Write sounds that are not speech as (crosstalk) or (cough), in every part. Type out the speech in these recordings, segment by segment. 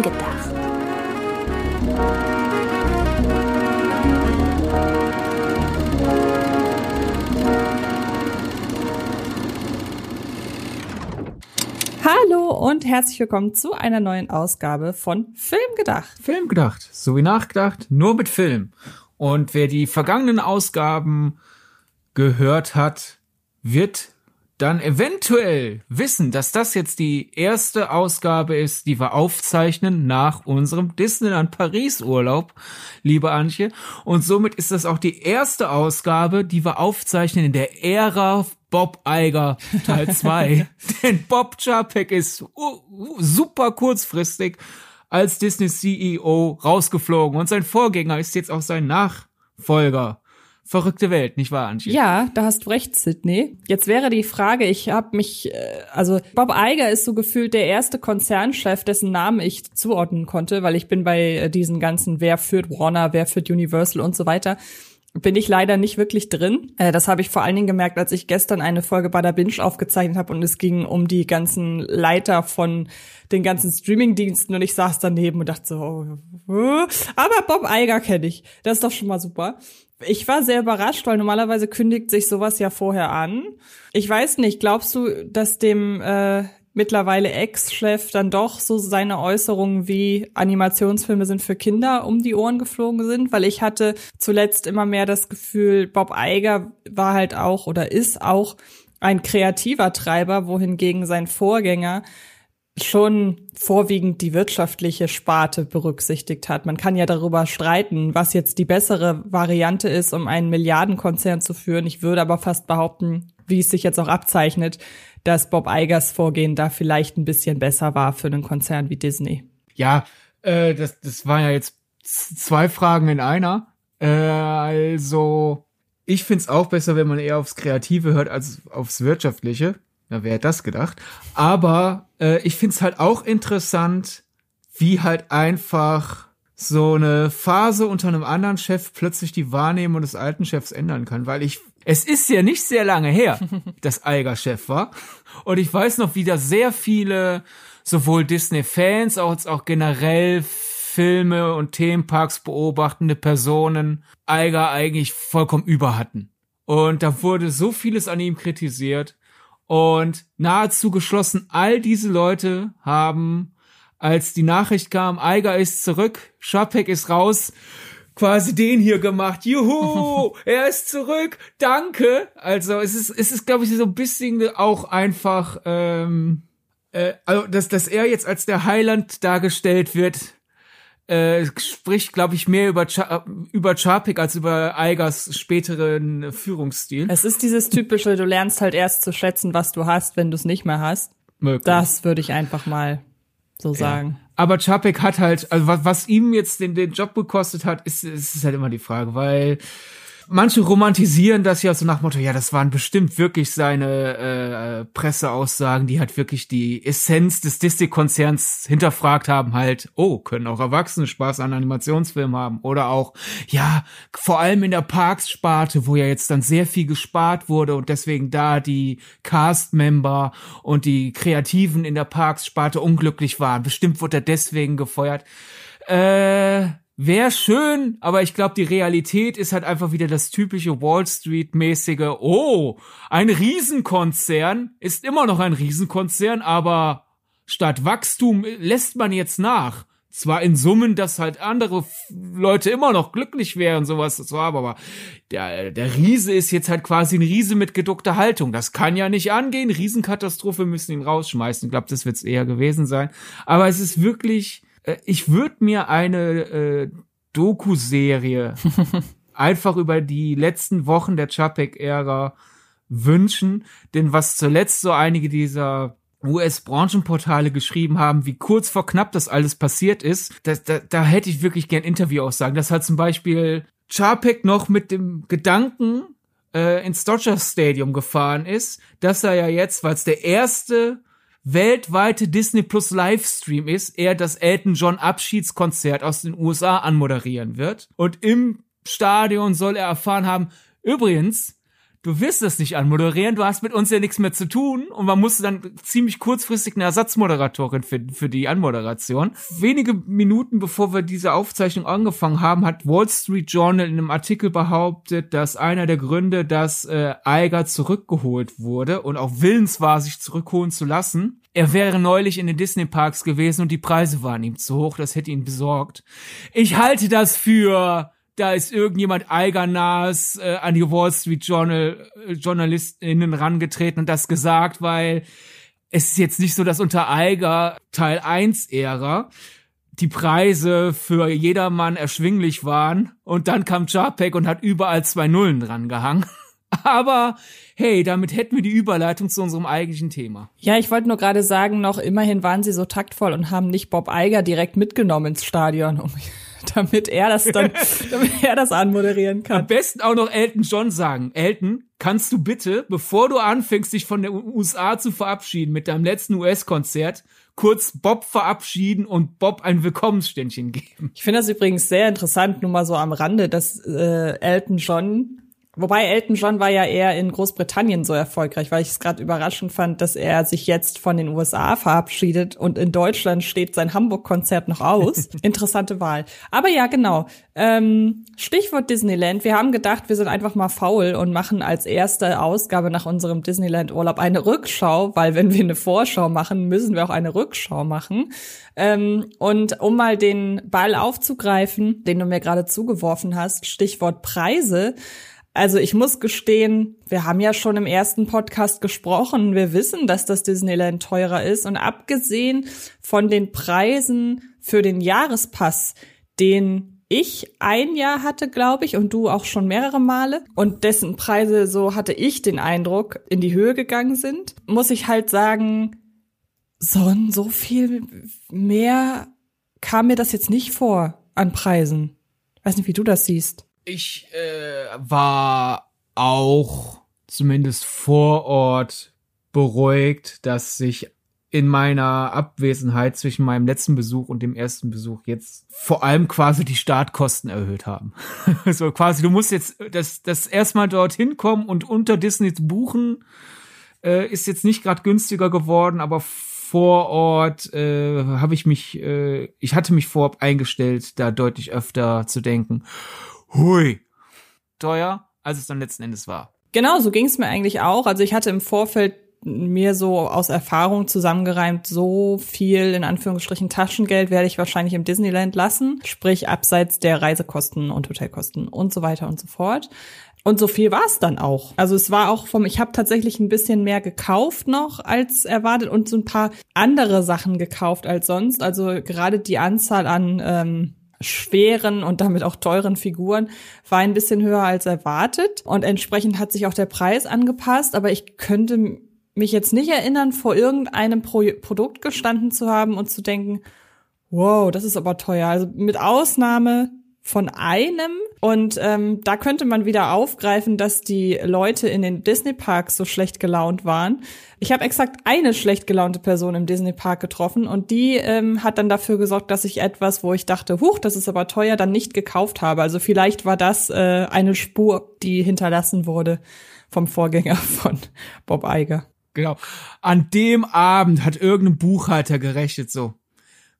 Film gedacht. Hallo und herzlich willkommen zu einer neuen Ausgabe von Film gedacht. Film gedacht, so wie nachgedacht, nur mit Film. Und wer die vergangenen Ausgaben gehört hat, wird dann eventuell wissen, dass das jetzt die erste Ausgabe ist, die wir aufzeichnen nach unserem Disneyland Paris Urlaub, liebe Antje. Und somit ist das auch die erste Ausgabe, die wir aufzeichnen in der Ära Bob Eiger Teil (laughs) 2. Denn Bob Chapek ist super kurzfristig als Disney CEO rausgeflogen und sein Vorgänger ist jetzt auch sein Nachfolger verrückte Welt, nicht wahr, Antje? Ja, da hast du recht, Sydney. Jetzt wäre die Frage, ich habe mich, äh, also Bob Iger ist so gefühlt der erste Konzernchef, dessen Namen ich zuordnen konnte, weil ich bin bei äh, diesen ganzen, wer führt Warner, wer führt Universal und so weiter bin ich leider nicht wirklich drin. Äh, das habe ich vor allen Dingen gemerkt, als ich gestern eine Folge bei der Binge aufgezeichnet habe und es ging um die ganzen Leiter von den ganzen Streamingdiensten und ich saß daneben und dachte so, oh. aber Bob Eiger kenne ich. Das ist doch schon mal super. Ich war sehr überrascht, weil normalerweise kündigt sich sowas ja vorher an. Ich weiß nicht, glaubst du, dass dem äh, mittlerweile Ex-Chef dann doch so seine Äußerungen wie Animationsfilme sind für Kinder um die Ohren geflogen sind? Weil ich hatte zuletzt immer mehr das Gefühl, Bob Eiger war halt auch oder ist auch ein kreativer Treiber, wohingegen sein Vorgänger schon vorwiegend die wirtschaftliche Sparte berücksichtigt hat. Man kann ja darüber streiten, was jetzt die bessere Variante ist, um einen Milliardenkonzern zu führen. Ich würde aber fast behaupten, wie es sich jetzt auch abzeichnet, dass Bob Eigers Vorgehen da vielleicht ein bisschen besser war für einen Konzern wie Disney. Ja, äh, das, das war ja jetzt zwei Fragen in einer. Äh, also, ich find's auch besser, wenn man eher aufs Kreative hört als aufs Wirtschaftliche. Na, wer hätte das gedacht? Aber äh, ich find's halt auch interessant, wie halt einfach so eine Phase unter einem anderen Chef plötzlich die Wahrnehmung des alten Chefs ändern kann, weil ich es ist ja nicht sehr lange her, (laughs) dass Eiger Chef war und ich weiß noch, wie da sehr viele sowohl Disney Fans als auch generell Filme und Themenparks beobachtende Personen Eiger eigentlich vollkommen über hatten. Und da wurde so vieles an ihm kritisiert und nahezu geschlossen, all diese Leute haben, als die Nachricht kam, Eiger ist zurück, Schapek ist raus, quasi den hier gemacht. Juhu, (laughs) er ist zurück, danke. Also es ist, es ist, glaube ich, so ein bisschen auch einfach, ähm, äh, also dass, dass er jetzt als der Heiland dargestellt wird, äh, spricht, glaube ich, mehr über, Cha über Chapik als über Eigers späteren Führungsstil. Es ist dieses typische, du lernst halt erst zu schätzen, was du hast, wenn du es nicht mehr hast. Möglich. Das würde ich einfach mal so sagen. Ja. Aber Chapek hat halt, also was, was ihm jetzt den, den Job gekostet hat, ist, ist halt immer die Frage, weil manche romantisieren das ja so nach Motto, ja, das waren bestimmt wirklich seine äh, Presseaussagen, die halt wirklich die Essenz des Disney-Konzerns hinterfragt haben, halt, oh, können auch Erwachsene Spaß an Animationsfilmen haben. Oder auch, ja, vor allem in der Parks-Sparte, wo ja jetzt dann sehr viel gespart wurde und deswegen da die Cast-Member und die Kreativen in der Parks-Sparte unglücklich waren. Bestimmt wurde er deswegen gefeuert. Äh, Wäre schön, aber ich glaube, die Realität ist halt einfach wieder das typische Wall Street-mäßige, oh, ein Riesenkonzern ist immer noch ein Riesenkonzern, aber statt Wachstum lässt man jetzt nach. Zwar in Summen, dass halt andere Leute immer noch glücklich wären, sowas zu haben, aber der, der Riese ist jetzt halt quasi ein Riese mit geduckter Haltung. Das kann ja nicht angehen. Riesenkatastrophe müssen ihn rausschmeißen. Ich glaube, das wird es eher gewesen sein. Aber es ist wirklich, äh, ich würde mir eine äh, Doku-Serie (laughs) einfach über die letzten Wochen der Chapek-Ära wünschen, denn was zuletzt so einige dieser US-Branchenportale geschrieben haben, wie kurz vor knapp das alles passiert ist, das, da, da hätte ich wirklich gern Interviewaussagen. Das hat zum Beispiel Chapek noch mit dem Gedanken äh, ins Dodger Stadium gefahren ist, dass er ja jetzt, weil es der erste weltweite Disney Plus Livestream ist, er das Elton John Abschiedskonzert aus den USA anmoderieren wird. Und im Stadion soll er erfahren haben, übrigens, du wirst das nicht anmoderieren, du hast mit uns ja nichts mehr zu tun und man musste dann ziemlich kurzfristig eine Ersatzmoderatorin finden für die Anmoderation. Wenige Minuten bevor wir diese Aufzeichnung angefangen haben, hat Wall Street Journal in einem Artikel behauptet, dass einer der Gründe, dass äh, Eiger zurückgeholt wurde und auch willens war, sich zurückholen zu lassen, er wäre neulich in den Disney Parks gewesen und die Preise waren ihm zu hoch, das hätte ihn besorgt. Ich halte das für da ist irgendjemand Eigernas äh, an die Wall Street Journal äh, JournalistInnen rangetreten und das gesagt, weil es ist jetzt nicht so, dass unter Eiger Teil 1 Ära die Preise für jedermann erschwinglich waren und dann kam Jarpek und hat überall zwei Nullen dran gehangen. (laughs) Aber hey, damit hätten wir die Überleitung zu unserem eigentlichen Thema. Ja, ich wollte nur gerade sagen, noch immerhin waren sie so taktvoll und haben nicht Bob Eiger direkt mitgenommen ins Stadion, um (laughs) damit er das dann, (laughs) damit er das anmoderieren kann. Am besten auch noch Elton John sagen. Elton, kannst du bitte, bevor du anfängst, dich von der USA zu verabschieden mit deinem letzten US-Konzert, kurz Bob verabschieden und Bob ein Willkommensständchen geben. Ich finde das übrigens sehr interessant, nur mal so am Rande, dass äh, Elton John Wobei Elton John war ja eher in Großbritannien so erfolgreich, weil ich es gerade überraschend fand, dass er sich jetzt von den USA verabschiedet und in Deutschland steht sein Hamburg-Konzert noch aus. (laughs) Interessante Wahl. Aber ja, genau. Ähm, Stichwort Disneyland. Wir haben gedacht, wir sind einfach mal faul und machen als erste Ausgabe nach unserem Disneyland-Urlaub eine Rückschau, weil wenn wir eine Vorschau machen, müssen wir auch eine Rückschau machen. Ähm, und um mal den Ball aufzugreifen, den du mir gerade zugeworfen hast, Stichwort Preise also ich muss gestehen, wir haben ja schon im ersten Podcast gesprochen. Wir wissen, dass das Disneyland teurer ist. Und abgesehen von den Preisen für den Jahrespass, den ich ein Jahr hatte, glaube ich, und du auch schon mehrere Male, und dessen Preise, so hatte ich den Eindruck, in die Höhe gegangen sind, muss ich halt sagen, so, so viel mehr kam mir das jetzt nicht vor an Preisen. Weiß nicht, wie du das siehst ich äh, war auch zumindest vor Ort beruhigt, dass sich in meiner Abwesenheit zwischen meinem letzten Besuch und dem ersten Besuch jetzt vor allem quasi die Startkosten erhöht haben. (laughs) so quasi, du musst jetzt das, das erstmal dorthin kommen und unter Disney buchen, äh, ist jetzt nicht gerade günstiger geworden, aber vor Ort äh, habe ich mich, äh, ich hatte mich vorab eingestellt, da deutlich öfter zu denken hui, teuer, als es dann letzten Endes war. Genau, so ging es mir eigentlich auch. Also ich hatte im Vorfeld mir so aus Erfahrung zusammengereimt, so viel in Anführungsstrichen Taschengeld werde ich wahrscheinlich im Disneyland lassen, sprich abseits der Reisekosten und Hotelkosten und so weiter und so fort. Und so viel war es dann auch. Also es war auch vom, ich habe tatsächlich ein bisschen mehr gekauft noch als erwartet und so ein paar andere Sachen gekauft als sonst. Also gerade die Anzahl an ähm, schweren und damit auch teuren Figuren war ein bisschen höher als erwartet und entsprechend hat sich auch der Preis angepasst, aber ich könnte mich jetzt nicht erinnern, vor irgendeinem Pro Produkt gestanden zu haben und zu denken, wow, das ist aber teuer. Also mit Ausnahme von einem. Und ähm, da könnte man wieder aufgreifen, dass die Leute in den Disney-Parks so schlecht gelaunt waren. Ich habe exakt eine schlecht gelaunte Person im Disney-Park getroffen und die ähm, hat dann dafür gesorgt, dass ich etwas, wo ich dachte, huch, das ist aber teuer, dann nicht gekauft habe. Also vielleicht war das äh, eine Spur, die hinterlassen wurde vom Vorgänger (laughs) von Bob Iger. Genau. An dem Abend hat irgendein Buchhalter gerechnet so,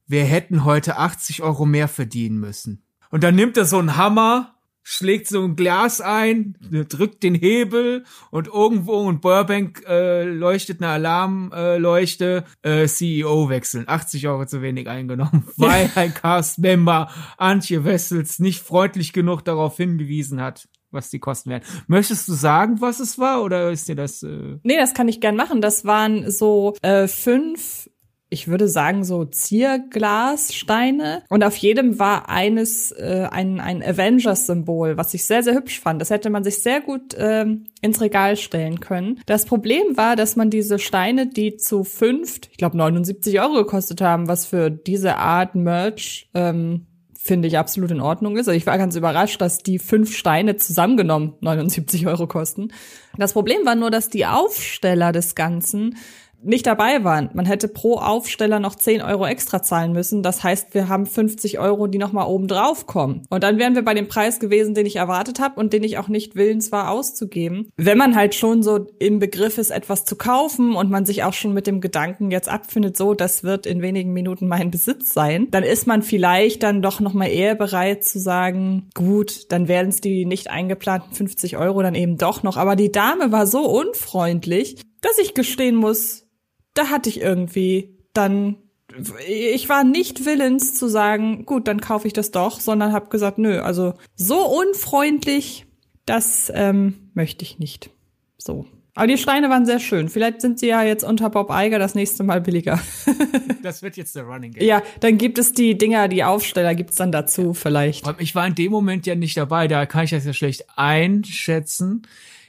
wir hätten heute 80 Euro mehr verdienen müssen. Und dann nimmt er so einen Hammer, schlägt so ein Glas ein, drückt den Hebel und irgendwo in Burbank äh, leuchtet eine Alarmleuchte, äh, CEO wechseln. 80 Euro zu wenig eingenommen, (laughs) weil ein Cast-Member Antje Wessels nicht freundlich genug darauf hingewiesen hat was die Kosten wären. Möchtest du sagen, was es war, oder ist dir das? Äh nee, das kann ich gern machen. Das waren so äh, fünf ich würde sagen, so Zierglassteine. Und auf jedem war eines äh, ein, ein Avengers-Symbol, was ich sehr, sehr hübsch fand. Das hätte man sich sehr gut ähm, ins Regal stellen können. Das Problem war, dass man diese Steine, die zu fünft, ich glaube 79 Euro gekostet haben, was für diese Art Merch ähm, finde ich absolut in Ordnung ist. Also ich war ganz überrascht, dass die fünf Steine zusammengenommen 79 Euro kosten. Das Problem war nur, dass die Aufsteller des Ganzen nicht dabei waren. Man hätte pro Aufsteller noch 10 Euro extra zahlen müssen. Das heißt, wir haben 50 Euro, die nochmal oben drauf kommen. Und dann wären wir bei dem Preis gewesen, den ich erwartet habe und den ich auch nicht willens war auszugeben. Wenn man halt schon so im Begriff ist, etwas zu kaufen und man sich auch schon mit dem Gedanken jetzt abfindet, so, das wird in wenigen Minuten mein Besitz sein, dann ist man vielleicht dann doch nochmal eher bereit zu sagen, gut, dann werden es die nicht eingeplanten 50 Euro dann eben doch noch. Aber die Dame war so unfreundlich, dass ich gestehen muss, da hatte ich irgendwie dann ich war nicht willens zu sagen, gut, dann kaufe ich das doch, sondern habe gesagt, nö, also so unfreundlich, das ähm, möchte ich nicht. So. Aber die Steine waren sehr schön. Vielleicht sind sie ja jetzt unter Bob Eiger das nächste Mal billiger. (laughs) das wird jetzt der Running Game. Ja, dann gibt es die Dinger, die Aufsteller gibt's dann dazu ja. vielleicht. Ich war in dem Moment ja nicht dabei, da kann ich das ja schlecht einschätzen.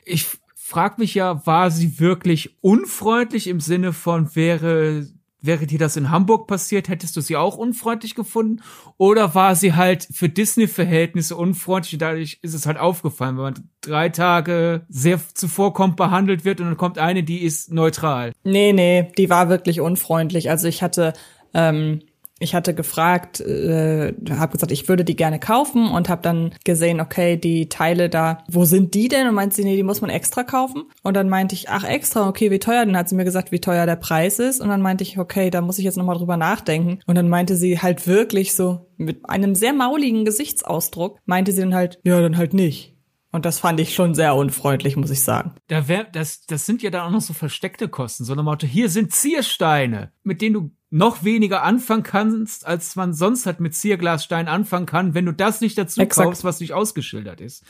Ich frag mich ja, war sie wirklich unfreundlich im Sinne von wäre Wäre dir das in Hamburg passiert, hättest du sie auch unfreundlich gefunden? Oder war sie halt für Disney-Verhältnisse unfreundlich und dadurch ist es halt aufgefallen, wenn man drei Tage sehr zuvorkommt behandelt wird und dann kommt eine, die ist neutral? Nee, nee, die war wirklich unfreundlich. Also ich hatte ähm, ich hatte gefragt, äh, habe gesagt, ich würde die gerne kaufen und habe dann gesehen, okay, die Teile da, wo sind die denn? Und meinte sie, nee, die muss man extra kaufen. Und dann meinte ich, ach extra, okay, wie teuer? Dann hat sie mir gesagt, wie teuer der Preis ist. Und dann meinte ich, okay, da muss ich jetzt nochmal drüber nachdenken. Und dann meinte sie halt wirklich so mit einem sehr mauligen Gesichtsausdruck, meinte sie dann halt, ja, dann halt nicht. Und das fand ich schon sehr unfreundlich, muss ich sagen. Da wär, das, das sind ja dann auch noch so versteckte Kosten. So eine Motto, hier sind Ziersteine, mit denen du noch weniger anfangen kannst, als man sonst halt mit Zierglasstein anfangen kann, wenn du das nicht dazu Exakt. kaufst, was nicht ausgeschildert ist.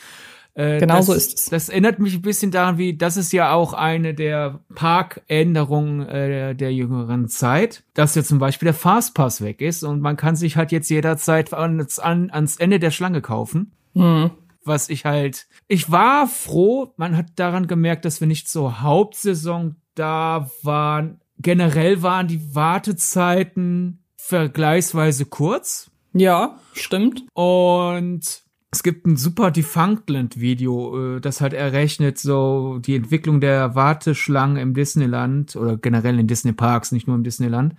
Äh, genau das, so ist es. Das erinnert mich ein bisschen daran, wie das ist ja auch eine der Parkänderungen äh, der jüngeren Zeit, dass ja zum Beispiel der Fastpass weg ist und man kann sich halt jetzt jederzeit ans, an, ans Ende der Schlange kaufen. Mhm. Was ich halt, ich war froh, man hat daran gemerkt, dass wir nicht zur Hauptsaison da waren, generell waren die Wartezeiten vergleichsweise kurz. Ja, stimmt. Und es gibt ein super Defunctland-Video, äh, das halt errechnet so die Entwicklung der Warteschlangen im Disneyland oder generell in Disney Parks, nicht nur im Disneyland.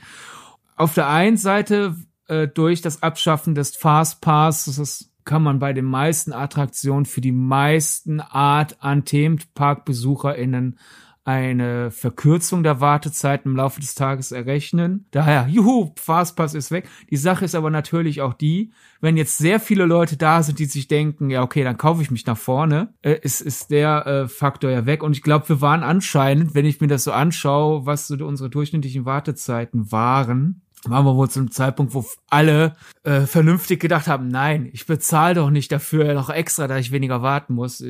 Auf der einen Seite äh, durch das Abschaffen des Fast Pass, das kann man bei den meisten Attraktionen für die meisten Art an Themenparkbesucherinnen eine Verkürzung der Wartezeit im Laufe des Tages errechnen. Daher, juhu, Fastpass ist weg. Die Sache ist aber natürlich auch die, wenn jetzt sehr viele Leute da sind, die sich denken, ja, okay, dann kaufe ich mich nach vorne, äh, ist, ist der äh, Faktor ja weg. Und ich glaube, wir waren anscheinend, wenn ich mir das so anschaue, was so unsere durchschnittlichen Wartezeiten waren, waren wir wohl zu einem Zeitpunkt, wo alle äh, vernünftig gedacht haben, nein, ich bezahle doch nicht dafür noch extra, da ich weniger warten muss.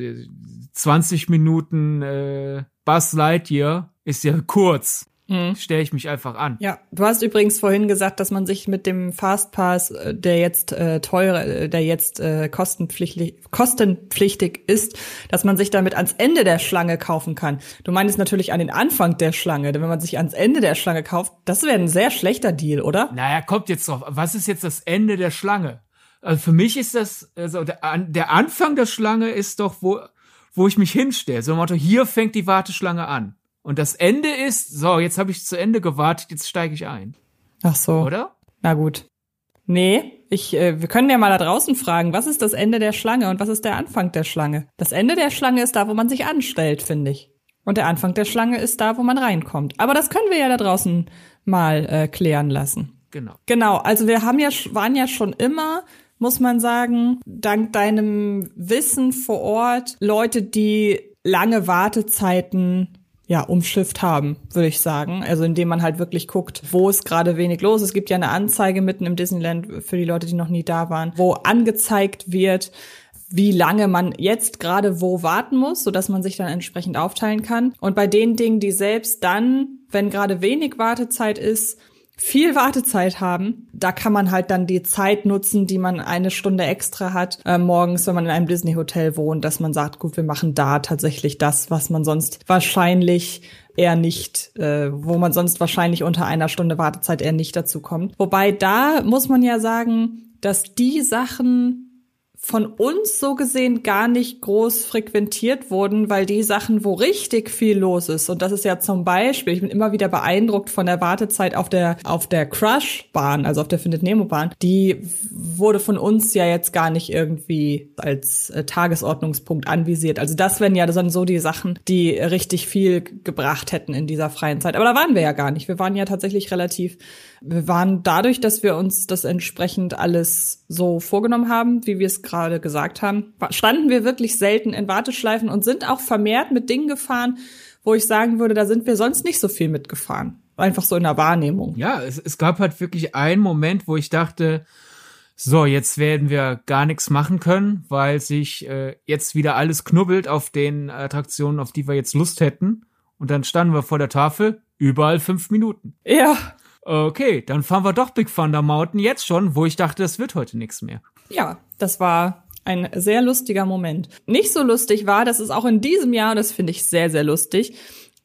20 Minuten äh, Buzz Lightyear ist ja kurz. Mhm. Stelle ich mich einfach an. Ja, du hast übrigens vorhin gesagt, dass man sich mit dem Fastpass, äh, der jetzt äh, teuer, äh, der jetzt äh, kostenpflichtig, kostenpflichtig ist, dass man sich damit ans Ende der Schlange kaufen kann. Du meinst natürlich an den Anfang der Schlange, denn wenn man sich ans Ende der Schlange kauft, das wäre ein sehr schlechter Deal, oder? Naja, kommt jetzt drauf. Was ist jetzt das Ende der Schlange? Also für mich ist das, also der, der Anfang der Schlange ist doch, wo wo ich mich hinstelle. So ein Motto, hier fängt die Warteschlange an. Und das Ende ist, so, jetzt habe ich zu Ende gewartet, jetzt steige ich ein. Ach so. Oder? Na gut. Nee, ich, äh, wir können ja mal da draußen fragen, was ist das Ende der Schlange und was ist der Anfang der Schlange? Das Ende der Schlange ist da, wo man sich anstellt, finde ich. Und der Anfang der Schlange ist da, wo man reinkommt. Aber das können wir ja da draußen mal äh, klären lassen. Genau. Genau, also wir haben ja, waren ja schon immer muss man sagen, dank deinem Wissen vor Ort Leute, die lange Wartezeiten ja, umschifft haben, würde ich sagen. Also indem man halt wirklich guckt, wo ist gerade wenig los. Es gibt ja eine Anzeige mitten im Disneyland für die Leute, die noch nie da waren, wo angezeigt wird, wie lange man jetzt gerade wo warten muss, so dass man sich dann entsprechend aufteilen kann. Und bei den Dingen, die selbst dann, wenn gerade wenig Wartezeit ist, viel Wartezeit haben. Da kann man halt dann die Zeit nutzen, die man eine Stunde extra hat, äh, morgens, wenn man in einem Disney-Hotel wohnt, dass man sagt, gut, wir machen da tatsächlich das, was man sonst wahrscheinlich eher nicht, äh, wo man sonst wahrscheinlich unter einer Stunde Wartezeit eher nicht dazu kommt. Wobei da muss man ja sagen, dass die Sachen von uns so gesehen gar nicht groß frequentiert wurden, weil die Sachen, wo richtig viel los ist, und das ist ja zum Beispiel, ich bin immer wieder beeindruckt von der Wartezeit auf der, auf der Crush-Bahn, also auf der Findet Nemo-Bahn, die wurde von uns ja jetzt gar nicht irgendwie als äh, Tagesordnungspunkt anvisiert. Also das wären ja dann so die Sachen, die richtig viel gebracht hätten in dieser freien Zeit. Aber da waren wir ja gar nicht. Wir waren ja tatsächlich relativ wir waren dadurch, dass wir uns das entsprechend alles so vorgenommen haben, wie wir es gerade gesagt haben, standen wir wirklich selten in Warteschleifen und sind auch vermehrt mit Dingen gefahren, wo ich sagen würde, da sind wir sonst nicht so viel mitgefahren. Einfach so in der Wahrnehmung. Ja, es, es gab halt wirklich einen Moment, wo ich dachte, so, jetzt werden wir gar nichts machen können, weil sich äh, jetzt wieder alles knubbelt auf den Attraktionen, auf die wir jetzt Lust hätten. Und dann standen wir vor der Tafel, überall fünf Minuten. Ja okay, dann fahren wir doch Big Thunder Mountain jetzt schon, wo ich dachte, das wird heute nichts mehr. Ja, das war ein sehr lustiger Moment. Nicht so lustig war, das ist auch in diesem Jahr, das finde ich sehr, sehr lustig.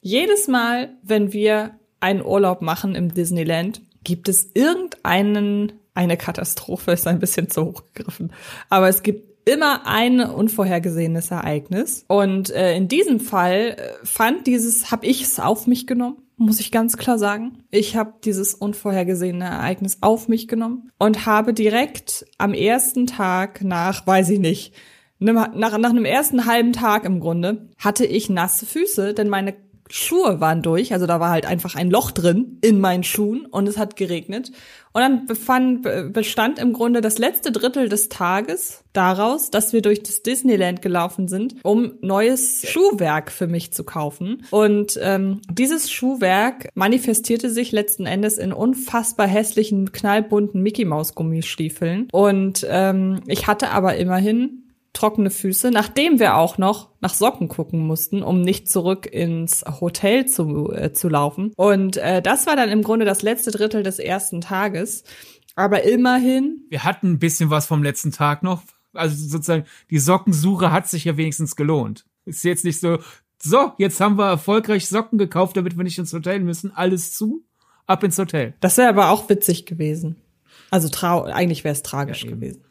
Jedes Mal, wenn wir einen Urlaub machen im Disneyland, gibt es irgendeinen, eine Katastrophe ist ein bisschen zu hoch gegriffen, aber es gibt immer ein unvorhergesehenes Ereignis. Und äh, in diesem Fall äh, fand dieses, habe ich es auf mich genommen muss ich ganz klar sagen. Ich habe dieses unvorhergesehene Ereignis auf mich genommen und habe direkt am ersten Tag nach, weiß ich nicht, nach, nach einem ersten halben Tag im Grunde, hatte ich nasse Füße, denn meine Schuhe waren durch, also da war halt einfach ein Loch drin in meinen Schuhen und es hat geregnet. Und dann befand, bestand im Grunde das letzte Drittel des Tages daraus, dass wir durch das Disneyland gelaufen sind, um neues Schuhwerk für mich zu kaufen. Und ähm, dieses Schuhwerk manifestierte sich letzten Endes in unfassbar hässlichen, knallbunten Mickey Maus Gummistiefeln. Und ähm, ich hatte aber immerhin trockene Füße, nachdem wir auch noch nach Socken gucken mussten, um nicht zurück ins Hotel zu, äh, zu laufen. Und äh, das war dann im Grunde das letzte Drittel des ersten Tages. Aber immerhin. Wir hatten ein bisschen was vom letzten Tag noch. Also sozusagen, die Sockensuche hat sich ja wenigstens gelohnt. Ist jetzt nicht so, so, jetzt haben wir erfolgreich Socken gekauft, damit wir nicht ins Hotel müssen. Alles zu, ab ins Hotel. Das wäre aber auch witzig gewesen. Also trau eigentlich wäre es tragisch ja, gewesen.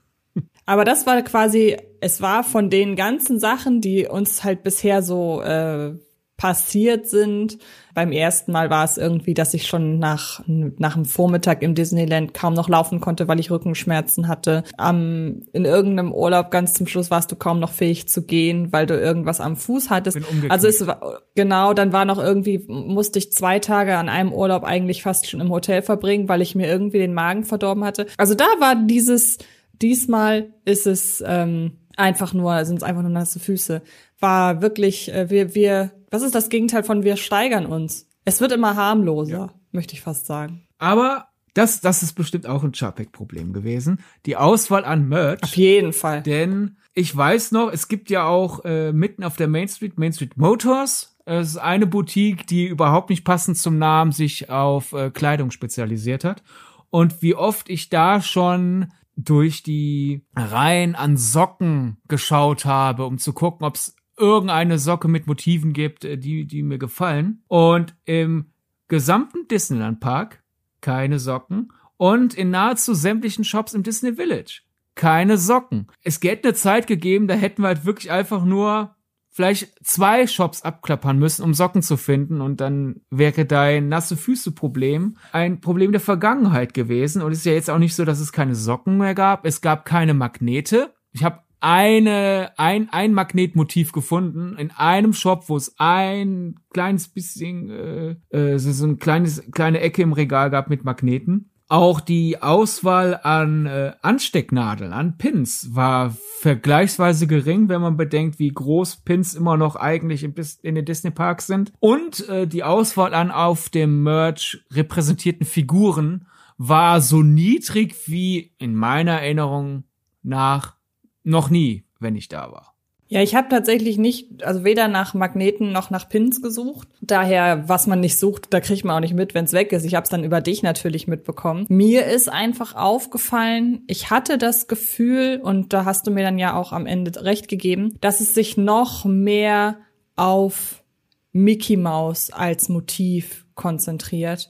Aber das war quasi, es war von den ganzen Sachen, die uns halt bisher so äh, passiert sind. Beim ersten Mal war es irgendwie, dass ich schon nach, nach dem Vormittag im Disneyland kaum noch laufen konnte, weil ich Rückenschmerzen hatte. Am, in irgendeinem Urlaub ganz zum Schluss warst du kaum noch fähig zu gehen, weil du irgendwas am Fuß hattest. Also es war, genau, dann war noch irgendwie, musste ich zwei Tage an einem Urlaub eigentlich fast schon im Hotel verbringen, weil ich mir irgendwie den Magen verdorben hatte. Also da war dieses, Diesmal ist es ähm, einfach nur, sind es einfach nur nasse Füße. War wirklich, äh, wir, wir, was ist das Gegenteil von wir steigern uns? Es wird immer harmloser, ja. möchte ich fast sagen. Aber das, das ist bestimmt auch ein Chapek-Problem gewesen. Die Auswahl an Merch. Auf jeden Fall. Denn ich weiß noch, es gibt ja auch äh, mitten auf der Main Street, Main Street Motors. Es ist eine Boutique, die überhaupt nicht passend zum Namen sich auf äh, Kleidung spezialisiert hat. Und wie oft ich da schon durch die Reihen an Socken geschaut habe, um zu gucken, ob es irgendeine Socke mit Motiven gibt, äh, die, die mir gefallen. Und im gesamten Disneyland Park keine Socken und in nahezu sämtlichen Shops im Disney Village keine Socken. Es hätte eine Zeit gegeben, da hätten wir halt wirklich einfach nur vielleicht zwei Shops abklappern müssen, um Socken zu finden. Und dann wäre dein nasse Füße Problem ein Problem der Vergangenheit gewesen. Und es ist ja jetzt auch nicht so, dass es keine Socken mehr gab, es gab keine Magnete. Ich habe eine ein ein Magnetmotiv gefunden in einem Shop, wo es ein kleines bisschen äh, äh, so, so ein kleines kleine Ecke im Regal gab mit Magneten auch die Auswahl an äh, Anstecknadeln, an Pins war vergleichsweise gering, wenn man bedenkt, wie groß Pins immer noch eigentlich in, in den Disney Parks sind. Und äh, die Auswahl an auf dem Merch repräsentierten Figuren war so niedrig wie in meiner Erinnerung nach noch nie, wenn ich da war. Ja, ich habe tatsächlich nicht, also weder nach Magneten noch nach Pins gesucht. Daher, was man nicht sucht, da kriegt man auch nicht mit, wenn es weg ist. Ich habe es dann über dich natürlich mitbekommen. Mir ist einfach aufgefallen, ich hatte das Gefühl, und da hast du mir dann ja auch am Ende recht gegeben, dass es sich noch mehr auf Mickey Mouse als Motiv konzentriert.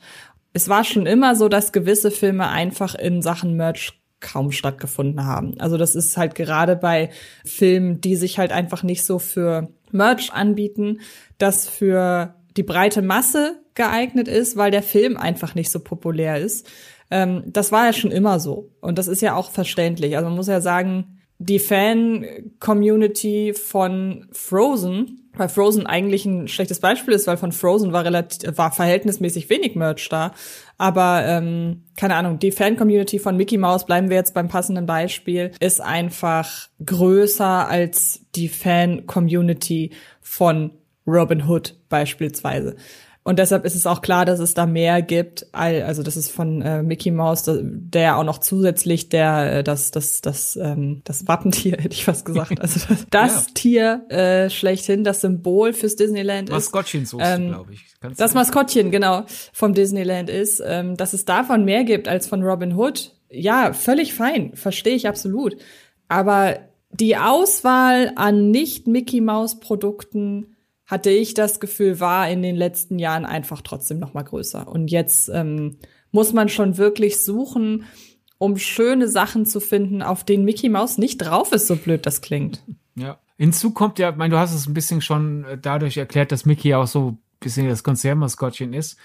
Es war schon immer so, dass gewisse Filme einfach in Sachen Merch kaum stattgefunden haben. Also das ist halt gerade bei Filmen, die sich halt einfach nicht so für Merch anbieten, das für die breite Masse geeignet ist, weil der Film einfach nicht so populär ist. Ähm, das war ja schon immer so. Und das ist ja auch verständlich. Also man muss ja sagen, die Fan-Community von Frozen, weil Frozen eigentlich ein schlechtes Beispiel ist, weil von Frozen war relativ, war verhältnismäßig wenig Merch da. Aber ähm, keine Ahnung, die Fan-Community von Mickey Mouse, bleiben wir jetzt beim passenden Beispiel, ist einfach größer als die Fan-Community von Robin Hood beispielsweise. Und deshalb ist es auch klar, dass es da mehr gibt. Also das ist von äh, Mickey Mouse, der auch noch zusätzlich der äh, das das das ähm, das Wappentier (laughs) hätte ich fast gesagt. Also das, (laughs) das ja. Tier äh, schlechthin, das Symbol fürs Disneyland Maskottchen ist. Maskottchen ähm, glaube ich. Kannst das Maskottchen genau vom Disneyland ist, ähm, dass es davon mehr gibt als von Robin Hood. Ja, völlig fein, verstehe ich absolut. Aber die Auswahl an nicht Mickey Mouse Produkten hatte ich das Gefühl, war in den letzten Jahren einfach trotzdem noch mal größer. Und jetzt ähm, muss man schon wirklich suchen, um schöne Sachen zu finden, auf denen Mickey Mouse nicht drauf ist, so blöd das klingt. Ja. Hinzu kommt ja, ich meine, du hast es ein bisschen schon äh, dadurch erklärt, dass Mickey auch so ein bisschen das Konzernmaskottchen ist.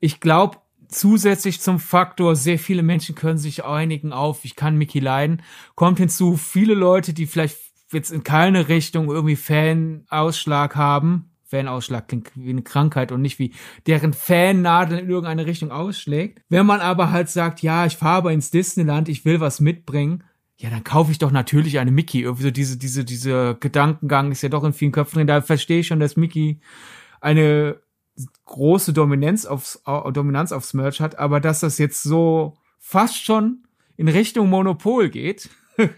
Ich glaube, zusätzlich zum Faktor, sehr viele Menschen können sich einigen auf, ich kann Mickey leiden, kommt hinzu, viele Leute, die vielleicht jetzt in keine Richtung irgendwie Fanausschlag haben. Fanausschlag klingt wie eine Krankheit und nicht wie deren Fannadel in irgendeine Richtung ausschlägt. Wenn man aber halt sagt, ja, ich fahre aber ins Disneyland, ich will was mitbringen, ja, dann kaufe ich doch natürlich eine Mickey. Irgendwie so diese, diese, diese Gedankengang ist ja doch in vielen Köpfen drin. Da verstehe ich schon, dass Mickey eine große Dominanz aufs, Dominanz aufs Merch hat, aber dass das jetzt so fast schon in Richtung Monopol geht, (laughs)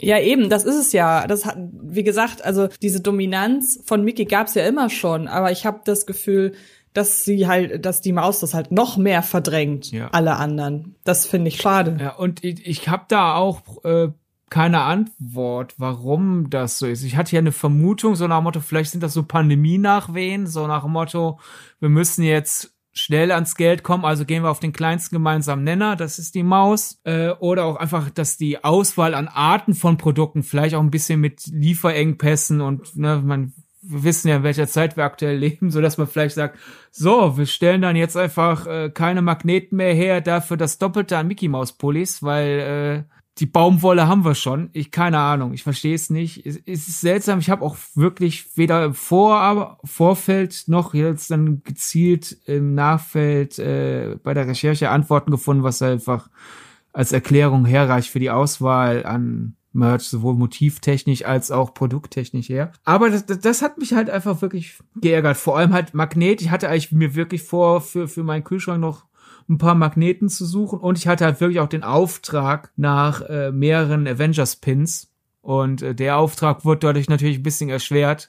Ja, eben, das ist es ja. Das hat, wie gesagt, also diese Dominanz von Mickey gab's ja immer schon, aber ich habe das Gefühl, dass sie halt, dass die Maus das halt noch mehr verdrängt, ja. alle anderen. Das finde ich schade. Ja, und ich, ich habe da auch äh, keine Antwort, warum das so ist. Ich hatte ja eine Vermutung, so nach dem Motto, vielleicht sind das so Pandemie-Nachwehen, so nach dem Motto, wir müssen jetzt schnell ans Geld kommen, also gehen wir auf den kleinsten gemeinsamen Nenner, das ist die Maus. Äh, oder auch einfach, dass die Auswahl an Arten von Produkten vielleicht auch ein bisschen mit Lieferengpässen und ne, man wir wissen ja, in welcher Zeit wir aktuell leben, (laughs) so dass man vielleicht sagt, so, wir stellen dann jetzt einfach äh, keine Magneten mehr her, dafür das Doppelte an Mickey Maus Pullis, weil äh, die Baumwolle haben wir schon. Ich keine Ahnung, ich verstehe es nicht. Es, ist seltsam. Ich habe auch wirklich weder im Vor Vorfeld noch jetzt dann gezielt im Nachfeld äh, bei der Recherche Antworten gefunden, was einfach als Erklärung herreicht für die Auswahl an Merch, sowohl motivtechnisch als auch produkttechnisch her. Aber das, das, das hat mich halt einfach wirklich geärgert. Vor allem halt Magnet. Ich hatte eigentlich mir wirklich vor, für, für meinen Kühlschrank noch ein paar Magneten zu suchen. Und ich hatte halt wirklich auch den Auftrag nach äh, mehreren Avengers-Pins und äh, der Auftrag wurde dadurch natürlich ein bisschen erschwert,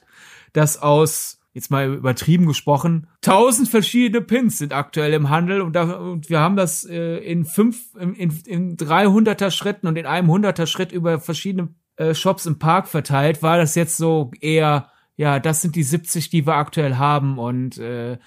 dass aus jetzt mal übertrieben gesprochen, tausend verschiedene Pins sind aktuell im Handel. Und, da, und wir haben das äh, in fünf, in, in, in 300er Schritten und in einem 100er Schritt über verschiedene äh, Shops im Park verteilt, war das jetzt so eher, ja, das sind die 70, die wir aktuell haben. Und äh,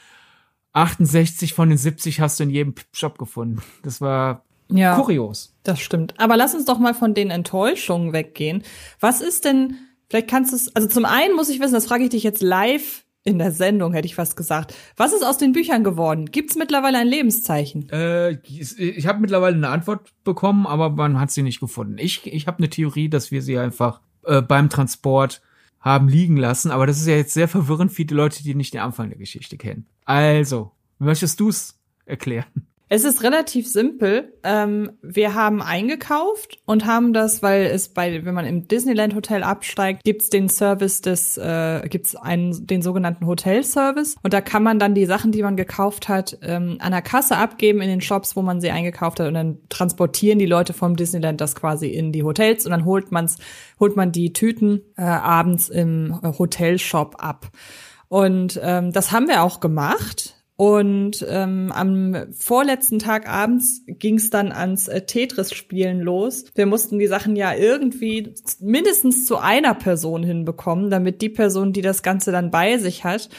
68 von den 70 hast du in jedem Shop gefunden. Das war ja, kurios. Das stimmt. Aber lass uns doch mal von den Enttäuschungen weggehen. Was ist denn, vielleicht kannst du es, also zum einen muss ich wissen, das frage ich dich jetzt live in der Sendung, hätte ich fast gesagt. Was ist aus den Büchern geworden? Gibt es mittlerweile ein Lebenszeichen? Äh, ich habe mittlerweile eine Antwort bekommen, aber man hat sie nicht gefunden. Ich, ich habe eine Theorie, dass wir sie einfach äh, beim Transport haben liegen lassen. Aber das ist ja jetzt sehr verwirrend für die Leute, die nicht den Anfang der Geschichte kennen. Also, möchtest du es erklären? Es ist relativ simpel. Ähm, wir haben eingekauft und haben das, weil es bei, wenn man im Disneyland Hotel absteigt, gibt's den Service des, äh, gibt's einen, den sogenannten Hotelservice. Und da kann man dann die Sachen, die man gekauft hat, ähm, an der Kasse abgeben in den Shops, wo man sie eingekauft hat. Und dann transportieren die Leute vom Disneyland das quasi in die Hotels und dann holt man's, holt man die Tüten äh, abends im Hotelshop ab. Und ähm, das haben wir auch gemacht. Und ähm, am vorletzten Tag abends ging es dann ans äh, Tetris-Spielen los. Wir mussten die Sachen ja irgendwie mindestens zu einer Person hinbekommen, damit die Person, die das Ganze dann bei sich hat,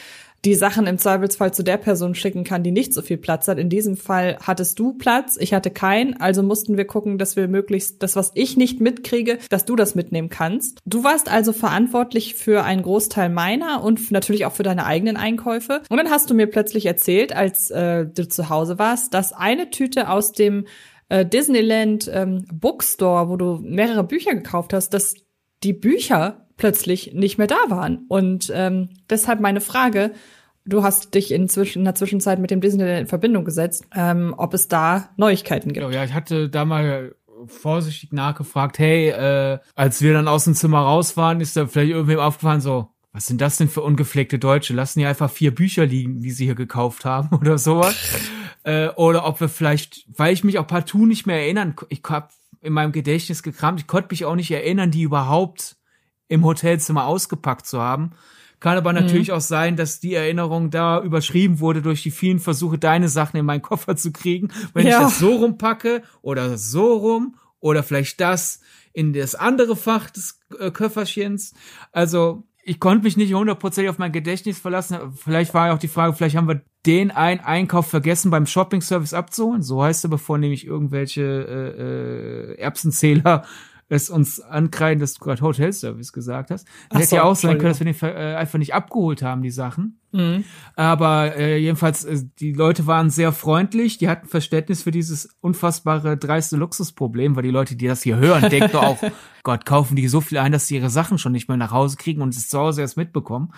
die Sachen im Zweifelsfall zu der Person schicken kann, die nicht so viel Platz hat. In diesem Fall hattest du Platz, ich hatte keinen, also mussten wir gucken, dass wir möglichst das, was ich nicht mitkriege, dass du das mitnehmen kannst. Du warst also verantwortlich für einen Großteil meiner und natürlich auch für deine eigenen Einkäufe. Und dann hast du mir plötzlich erzählt, als äh, du zu Hause warst, dass eine Tüte aus dem äh, Disneyland ähm, Bookstore, wo du mehrere Bücher gekauft hast, dass die Bücher plötzlich nicht mehr da waren. Und ähm, deshalb meine Frage, du hast dich inzwischen in der Zwischenzeit mit dem Disneyland in Verbindung gesetzt, ähm, ob es da Neuigkeiten gibt. Genau, ja, ich hatte da mal vorsichtig nachgefragt, hey, äh, als wir dann aus dem Zimmer raus waren, ist da vielleicht irgendwem aufgefallen, so, was sind das denn für ungepflegte Deutsche? Lassen die einfach vier Bücher liegen, die sie hier gekauft haben (laughs) oder sowas. äh, oder ob wir vielleicht, weil ich mich auch partout nicht mehr erinnern, ich hab in meinem Gedächtnis gekramt, ich konnte mich auch nicht erinnern, die überhaupt im Hotelzimmer ausgepackt zu haben. Kann aber natürlich mhm. auch sein, dass die Erinnerung da überschrieben wurde durch die vielen Versuche, deine Sachen in meinen Koffer zu kriegen. Wenn ja. ich das so rumpacke oder so rum oder vielleicht das in das andere Fach des äh, Köfferchens. Also ich konnte mich nicht hundertprozentig auf mein Gedächtnis verlassen. Vielleicht war ja auch die Frage, vielleicht haben wir den einen Einkauf vergessen beim Shopping-Service abzuholen. So heißt er, bevor nämlich irgendwelche äh, äh, Erbsenzähler es uns ankreiden, dass du gerade Hotelservice gesagt hast. Das hätte so, ja auch sein können, dass wir den äh, einfach nicht abgeholt haben, die Sachen. Mhm. Aber äh, jedenfalls, äh, die Leute waren sehr freundlich, die hatten Verständnis für dieses unfassbare, dreiste Luxusproblem, weil die Leute, die das hier hören, denken auch, (laughs) Gott, kaufen die so viel ein, dass sie ihre Sachen schon nicht mehr nach Hause kriegen und es zu Hause erst mitbekommen.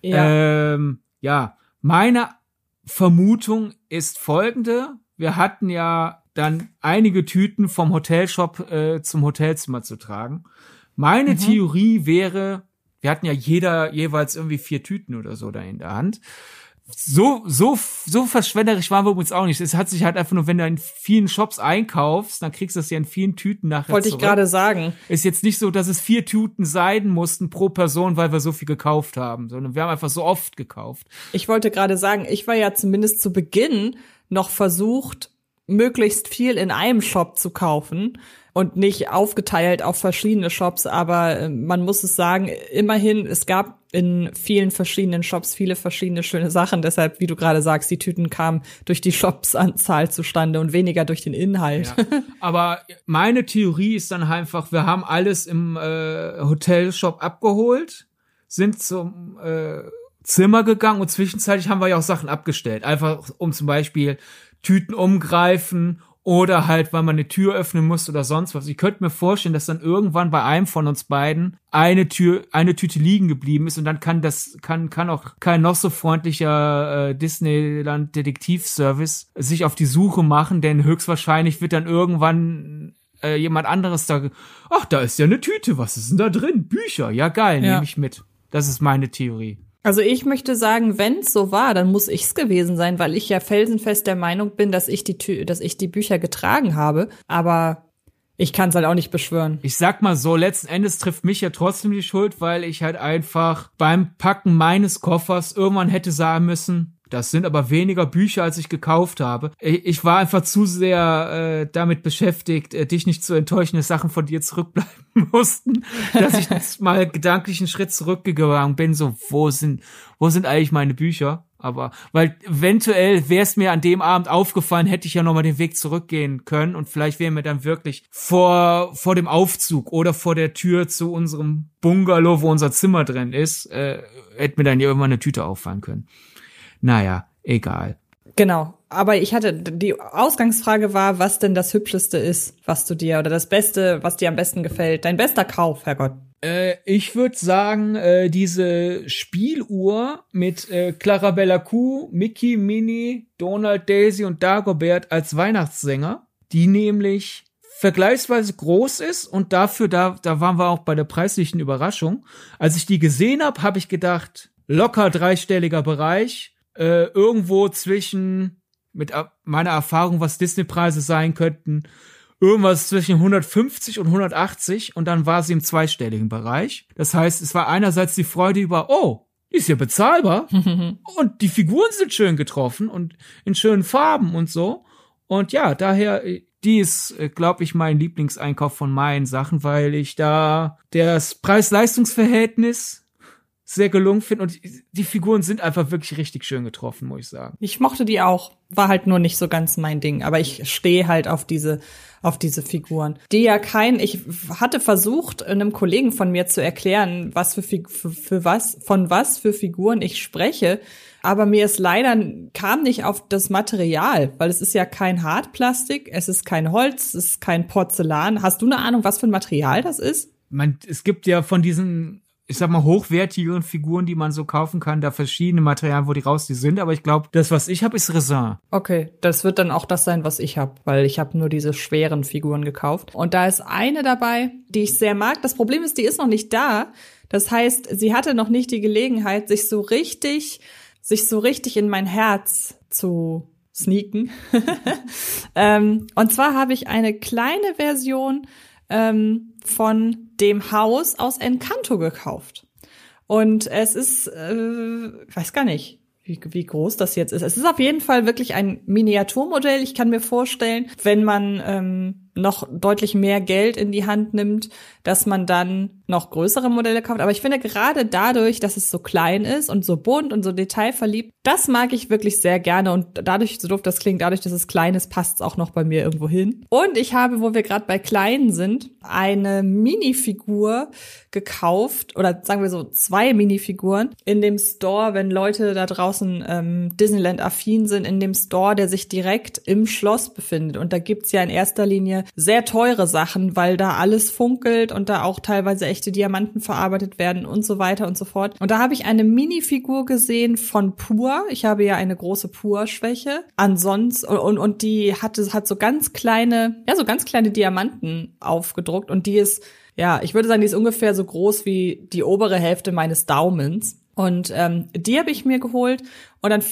Ja, ähm, ja meine Vermutung ist folgende. Wir hatten ja dann einige Tüten vom Hotelshop äh, zum Hotelzimmer zu tragen. Meine mhm. Theorie wäre, wir hatten ja jeder jeweils irgendwie vier Tüten oder so da in der Hand. So, so, so verschwenderisch waren wir übrigens auch nicht. Es hat sich halt einfach nur, wenn du in vielen Shops einkaufst, dann kriegst du das ja in vielen Tüten nachher Wollte zurück. ich gerade sagen. Ist jetzt nicht so, dass es vier Tüten sein mussten pro Person, weil wir so viel gekauft haben, sondern wir haben einfach so oft gekauft. Ich wollte gerade sagen, ich war ja zumindest zu Beginn noch versucht, möglichst viel in einem Shop zu kaufen und nicht aufgeteilt auf verschiedene Shops. Aber äh, man muss es sagen, immerhin, es gab in vielen verschiedenen Shops viele verschiedene schöne Sachen. Deshalb, wie du gerade sagst, die Tüten kamen durch die Shopsanzahl zustande und weniger durch den Inhalt. Ja. Aber meine Theorie ist dann einfach, wir haben alles im äh, Hotelshop abgeholt, sind zum äh, Zimmer gegangen und zwischenzeitlich haben wir ja auch Sachen abgestellt. Einfach um zum Beispiel Tüten umgreifen oder halt, weil man eine Tür öffnen muss oder sonst was. Ich könnte mir vorstellen, dass dann irgendwann bei einem von uns beiden eine Tür, eine Tüte liegen geblieben ist und dann kann das, kann, kann auch kein noch so freundlicher äh, Disneyland Detektivservice sich auf die Suche machen, denn höchstwahrscheinlich wird dann irgendwann äh, jemand anderes da, ach, da ist ja eine Tüte, was ist denn da drin? Bücher, ja geil, ja. nehme ich mit. Das ist meine Theorie. Also ich möchte sagen, wenn es so war, dann muss ich's gewesen sein, weil ich ja felsenfest der Meinung bin, dass ich die Tü dass ich die Bücher getragen habe. Aber ich kann es halt auch nicht beschwören. Ich sag mal so, letzten Endes trifft mich ja trotzdem die Schuld, weil ich halt einfach beim Packen meines Koffers irgendwann hätte sagen müssen, das sind aber weniger Bücher, als ich gekauft habe. Ich war einfach zu sehr äh, damit beschäftigt, äh, dich nicht zu enttäuschen, dass Sachen von dir zurückbleiben (laughs) mussten, dass ich jetzt mal gedanklich einen Schritt zurückgegangen bin. So, wo sind, wo sind eigentlich meine Bücher? Aber weil eventuell wäre es mir an dem Abend aufgefallen, hätte ich ja nochmal den Weg zurückgehen können und vielleicht wäre mir dann wirklich vor vor dem Aufzug oder vor der Tür zu unserem Bungalow, wo unser Zimmer drin ist, äh, hätte mir dann irgendwann eine Tüte auffallen können. Naja, egal. Genau. Aber ich hatte, die Ausgangsfrage war, was denn das Hübscheste ist, was du dir, oder das Beste, was dir am besten gefällt. Dein bester Kauf, Herrgott. Äh, ich würde sagen, äh, diese Spieluhr mit äh, Clarabella Q, Mickey, Minnie, Donald, Daisy und Dagobert als Weihnachtssänger, die nämlich vergleichsweise groß ist und dafür, da, da waren wir auch bei der preislichen Überraschung. Als ich die gesehen habe, habe ich gedacht, locker dreistelliger Bereich äh, irgendwo zwischen, mit meiner Erfahrung, was Disney-Preise sein könnten, irgendwas zwischen 150 und 180 und dann war sie im zweistelligen Bereich. Das heißt, es war einerseits die Freude über, oh, die ist ja bezahlbar (laughs) und die Figuren sind schön getroffen und in schönen Farben und so. Und ja, daher, die ist, äh, glaube ich, mein Lieblingseinkauf von meinen Sachen, weil ich da das Preis-Leistungs-Verhältnis sehr gelungen finde und die Figuren sind einfach wirklich richtig schön getroffen, muss ich sagen. Ich mochte die auch, war halt nur nicht so ganz mein Ding, aber ich stehe halt auf diese auf diese Figuren. Die ja kein ich hatte versucht einem Kollegen von mir zu erklären, was für, für, für was von was für Figuren ich spreche, aber mir ist leider kam nicht auf das Material, weil es ist ja kein Hartplastik, es ist kein Holz, es ist kein Porzellan. Hast du eine Ahnung, was für ein Material das ist? Man, es gibt ja von diesen ich sag mal, hochwertigeren Figuren, die man so kaufen kann, da verschiedene Materialien, wo die raus die sind. Aber ich glaube, das, was ich habe, ist Resin. Okay, das wird dann auch das sein, was ich habe, weil ich habe nur diese schweren Figuren gekauft. Und da ist eine dabei, die ich sehr mag. Das Problem ist, die ist noch nicht da. Das heißt, sie hatte noch nicht die Gelegenheit, sich so richtig, sich so richtig in mein Herz zu sneaken. (laughs) ähm, und zwar habe ich eine kleine Version ähm, von dem Haus aus Encanto gekauft. Und es ist, äh, weiß gar nicht, wie, wie groß das jetzt ist. Es ist auf jeden Fall wirklich ein Miniaturmodell. Ich kann mir vorstellen, wenn man ähm, noch deutlich mehr Geld in die Hand nimmt, dass man dann noch größere Modelle kauft. Aber ich finde gerade dadurch, dass es so klein ist und so bunt und so detailverliebt, das mag ich wirklich sehr gerne. Und dadurch, so doof das klingt, dadurch, dass es klein ist, passt es auch noch bei mir irgendwo hin. Und ich habe, wo wir gerade bei kleinen sind, eine Minifigur gekauft oder sagen wir so zwei Minifiguren in dem Store, wenn Leute da draußen ähm, Disneyland-affin sind, in dem Store, der sich direkt im Schloss befindet. Und da gibt's ja in erster Linie sehr teure Sachen, weil da alles funkelt und da auch teilweise echte Diamanten verarbeitet werden und so weiter und so fort. Und da habe ich eine Minifigur gesehen von Pur. Ich habe ja eine große Pur-Schwäche. Ansonsten, und, und die hatte, hat so ganz kleine, ja, so ganz kleine Diamanten aufgedruckt und die ist, ja, ich würde sagen, die ist ungefähr so groß wie die obere Hälfte meines Daumens. Und ähm, die habe ich mir geholt und dann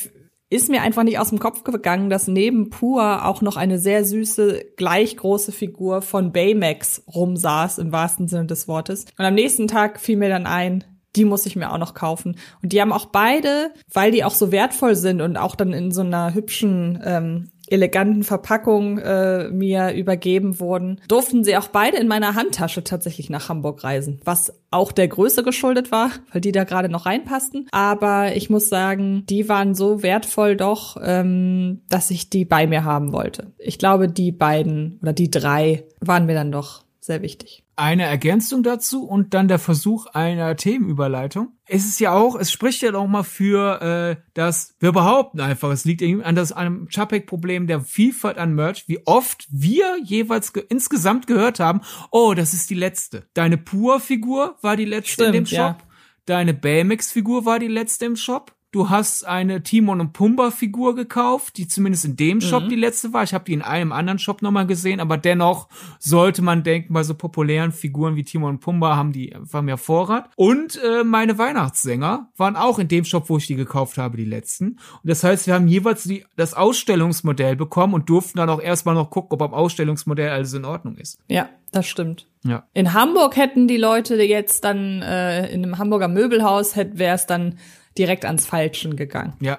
ist mir einfach nicht aus dem Kopf gegangen, dass neben Pur auch noch eine sehr süße, gleich große Figur von Baymax rumsaß, im wahrsten Sinne des Wortes. Und am nächsten Tag fiel mir dann ein, die muss ich mir auch noch kaufen. Und die haben auch beide, weil die auch so wertvoll sind und auch dann in so einer hübschen ähm, eleganten Verpackung äh, mir übergeben wurden, durften sie auch beide in meiner Handtasche tatsächlich nach Hamburg reisen, was auch der Größe geschuldet war, weil die da gerade noch reinpassten. Aber ich muss sagen, die waren so wertvoll doch, ähm, dass ich die bei mir haben wollte. Ich glaube, die beiden oder die drei waren mir dann doch sehr wichtig eine Ergänzung dazu und dann der Versuch einer Themenüberleitung. Es ist ja auch, es spricht ja auch mal für, äh, dass wir behaupten einfach, es liegt an das einem Chapek-Problem der Vielfalt an Merch, wie oft wir jeweils ge insgesamt gehört haben, oh, das ist die letzte. Deine Pur-Figur war die letzte Stimmt, in dem Shop. Ja. Deine Baymax-Figur war die letzte im Shop. Du hast eine Timon und Pumba Figur gekauft, die zumindest in dem Shop mhm. die letzte war. Ich habe die in einem anderen Shop nochmal gesehen, aber dennoch sollte man denken, bei so populären Figuren wie Timon und Pumba haben die einfach mehr Vorrat. Und äh, meine Weihnachtssänger waren auch in dem Shop, wo ich die gekauft habe, die letzten. Und das heißt, wir haben jeweils die, das Ausstellungsmodell bekommen und durften dann auch erstmal noch gucken, ob am Ausstellungsmodell alles in Ordnung ist. Ja, das stimmt. Ja. In Hamburg hätten die Leute jetzt dann äh, in einem Hamburger Möbelhaus wäre es dann direkt ans Falschen gegangen. Ja.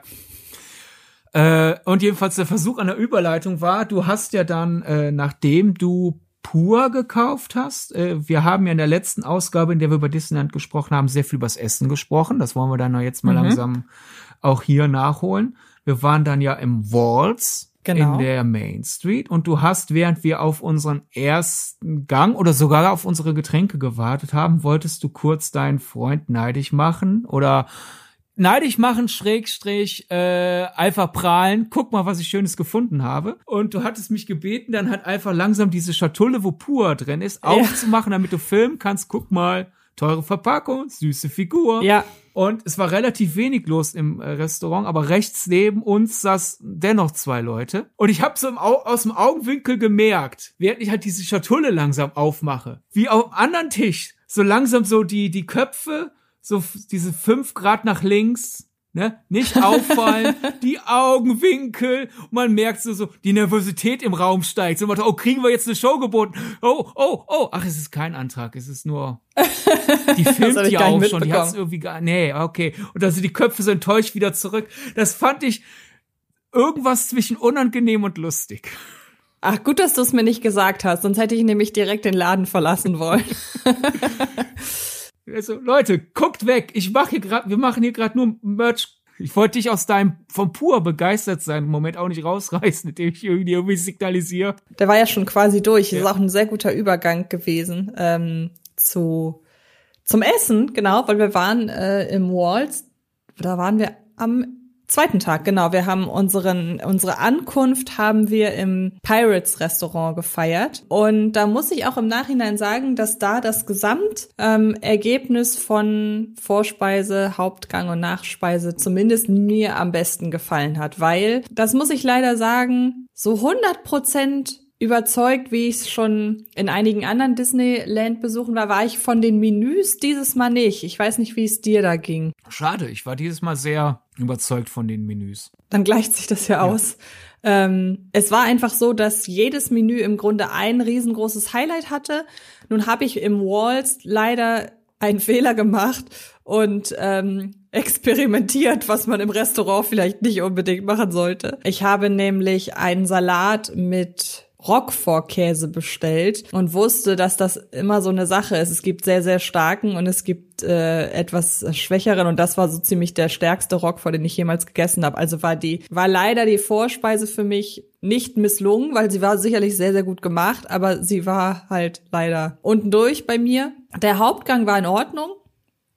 Äh, und jedenfalls der Versuch einer Überleitung war, du hast ja dann, äh, nachdem du pur gekauft hast. Äh, wir haben ja in der letzten Ausgabe, in der wir über Disneyland gesprochen haben, sehr viel über das Essen gesprochen. Das wollen wir dann jetzt mal mhm. langsam auch hier nachholen. Wir waren dann ja im Walls genau. in der Main Street und du hast, während wir auf unseren ersten Gang oder sogar auf unsere Getränke gewartet haben, wolltest du kurz deinen Freund neidisch machen oder neidisch machen, Schrägstrich, äh, einfach prahlen, guck mal, was ich Schönes gefunden habe. Und du hattest mich gebeten, dann halt einfach langsam diese Schatulle, wo Pur drin ist, ja. aufzumachen, damit du filmen kannst. Guck mal, teure Verpackung, süße Figur. Ja. Und es war relativ wenig los im äh, Restaurant, aber rechts neben uns saß dennoch zwei Leute. Und ich habe so im aus dem Augenwinkel gemerkt, während ich halt diese Schatulle langsam aufmache, wie auf dem anderen Tisch so langsam so die, die Köpfe so diese fünf Grad nach links, ne? Nicht auffallen, (laughs) die Augenwinkel. Und man merkt so, so, die Nervosität im Raum steigt. So, oh, kriegen wir jetzt eine Show geboten? Oh, oh, oh. Ach, es ist kein Antrag, es ist nur, (laughs) die filmt die auch schon, die hat's irgendwie gar, nee, okay. Und dann sind die Köpfe so enttäuscht wieder zurück. Das fand ich irgendwas zwischen unangenehm und lustig. Ach, gut, dass du es mir nicht gesagt hast, sonst hätte ich nämlich direkt den Laden verlassen wollen. (laughs) Also, Leute, guckt weg. Ich mache hier gerade, wir machen hier gerade nur Merch. Ich wollte dich aus deinem vom pur begeistert sein Moment auch nicht rausreißen, (laughs) indem ich irgendwie, irgendwie signalisiere. Der war ja schon quasi durch. Ja. Ist auch ein sehr guter Übergang gewesen ähm, zu zum Essen, genau, weil wir waren äh, im Walls. Da waren wir am zweiten Tag, genau. Wir haben unseren, unsere Ankunft haben wir im Pirates Restaurant gefeiert. Und da muss ich auch im Nachhinein sagen, dass da das Gesamtergebnis ähm, von Vorspeise, Hauptgang und Nachspeise zumindest mir am besten gefallen hat, weil, das muss ich leider sagen, so 100 Prozent überzeugt, wie ich es schon in einigen anderen Disneyland-Besuchen war, war ich von den Menüs dieses Mal nicht. Ich weiß nicht, wie es dir da ging. Schade, ich war dieses Mal sehr überzeugt von den Menüs. Dann gleicht sich das ja, ja. aus. Ähm, es war einfach so, dass jedes Menü im Grunde ein riesengroßes Highlight hatte. Nun habe ich im Walls leider einen (laughs) Fehler gemacht und ähm, experimentiert, was man im Restaurant vielleicht nicht unbedingt machen sollte. Ich habe nämlich einen Salat mit Roquefort-Käse bestellt und wusste, dass das immer so eine Sache ist. Es gibt sehr, sehr starken und es gibt äh, etwas schwächeren und das war so ziemlich der stärkste Roquefort, den ich jemals gegessen habe. Also war die, war leider die Vorspeise für mich nicht misslungen, weil sie war sicherlich sehr, sehr gut gemacht, aber sie war halt leider unten durch bei mir. Der Hauptgang war in Ordnung.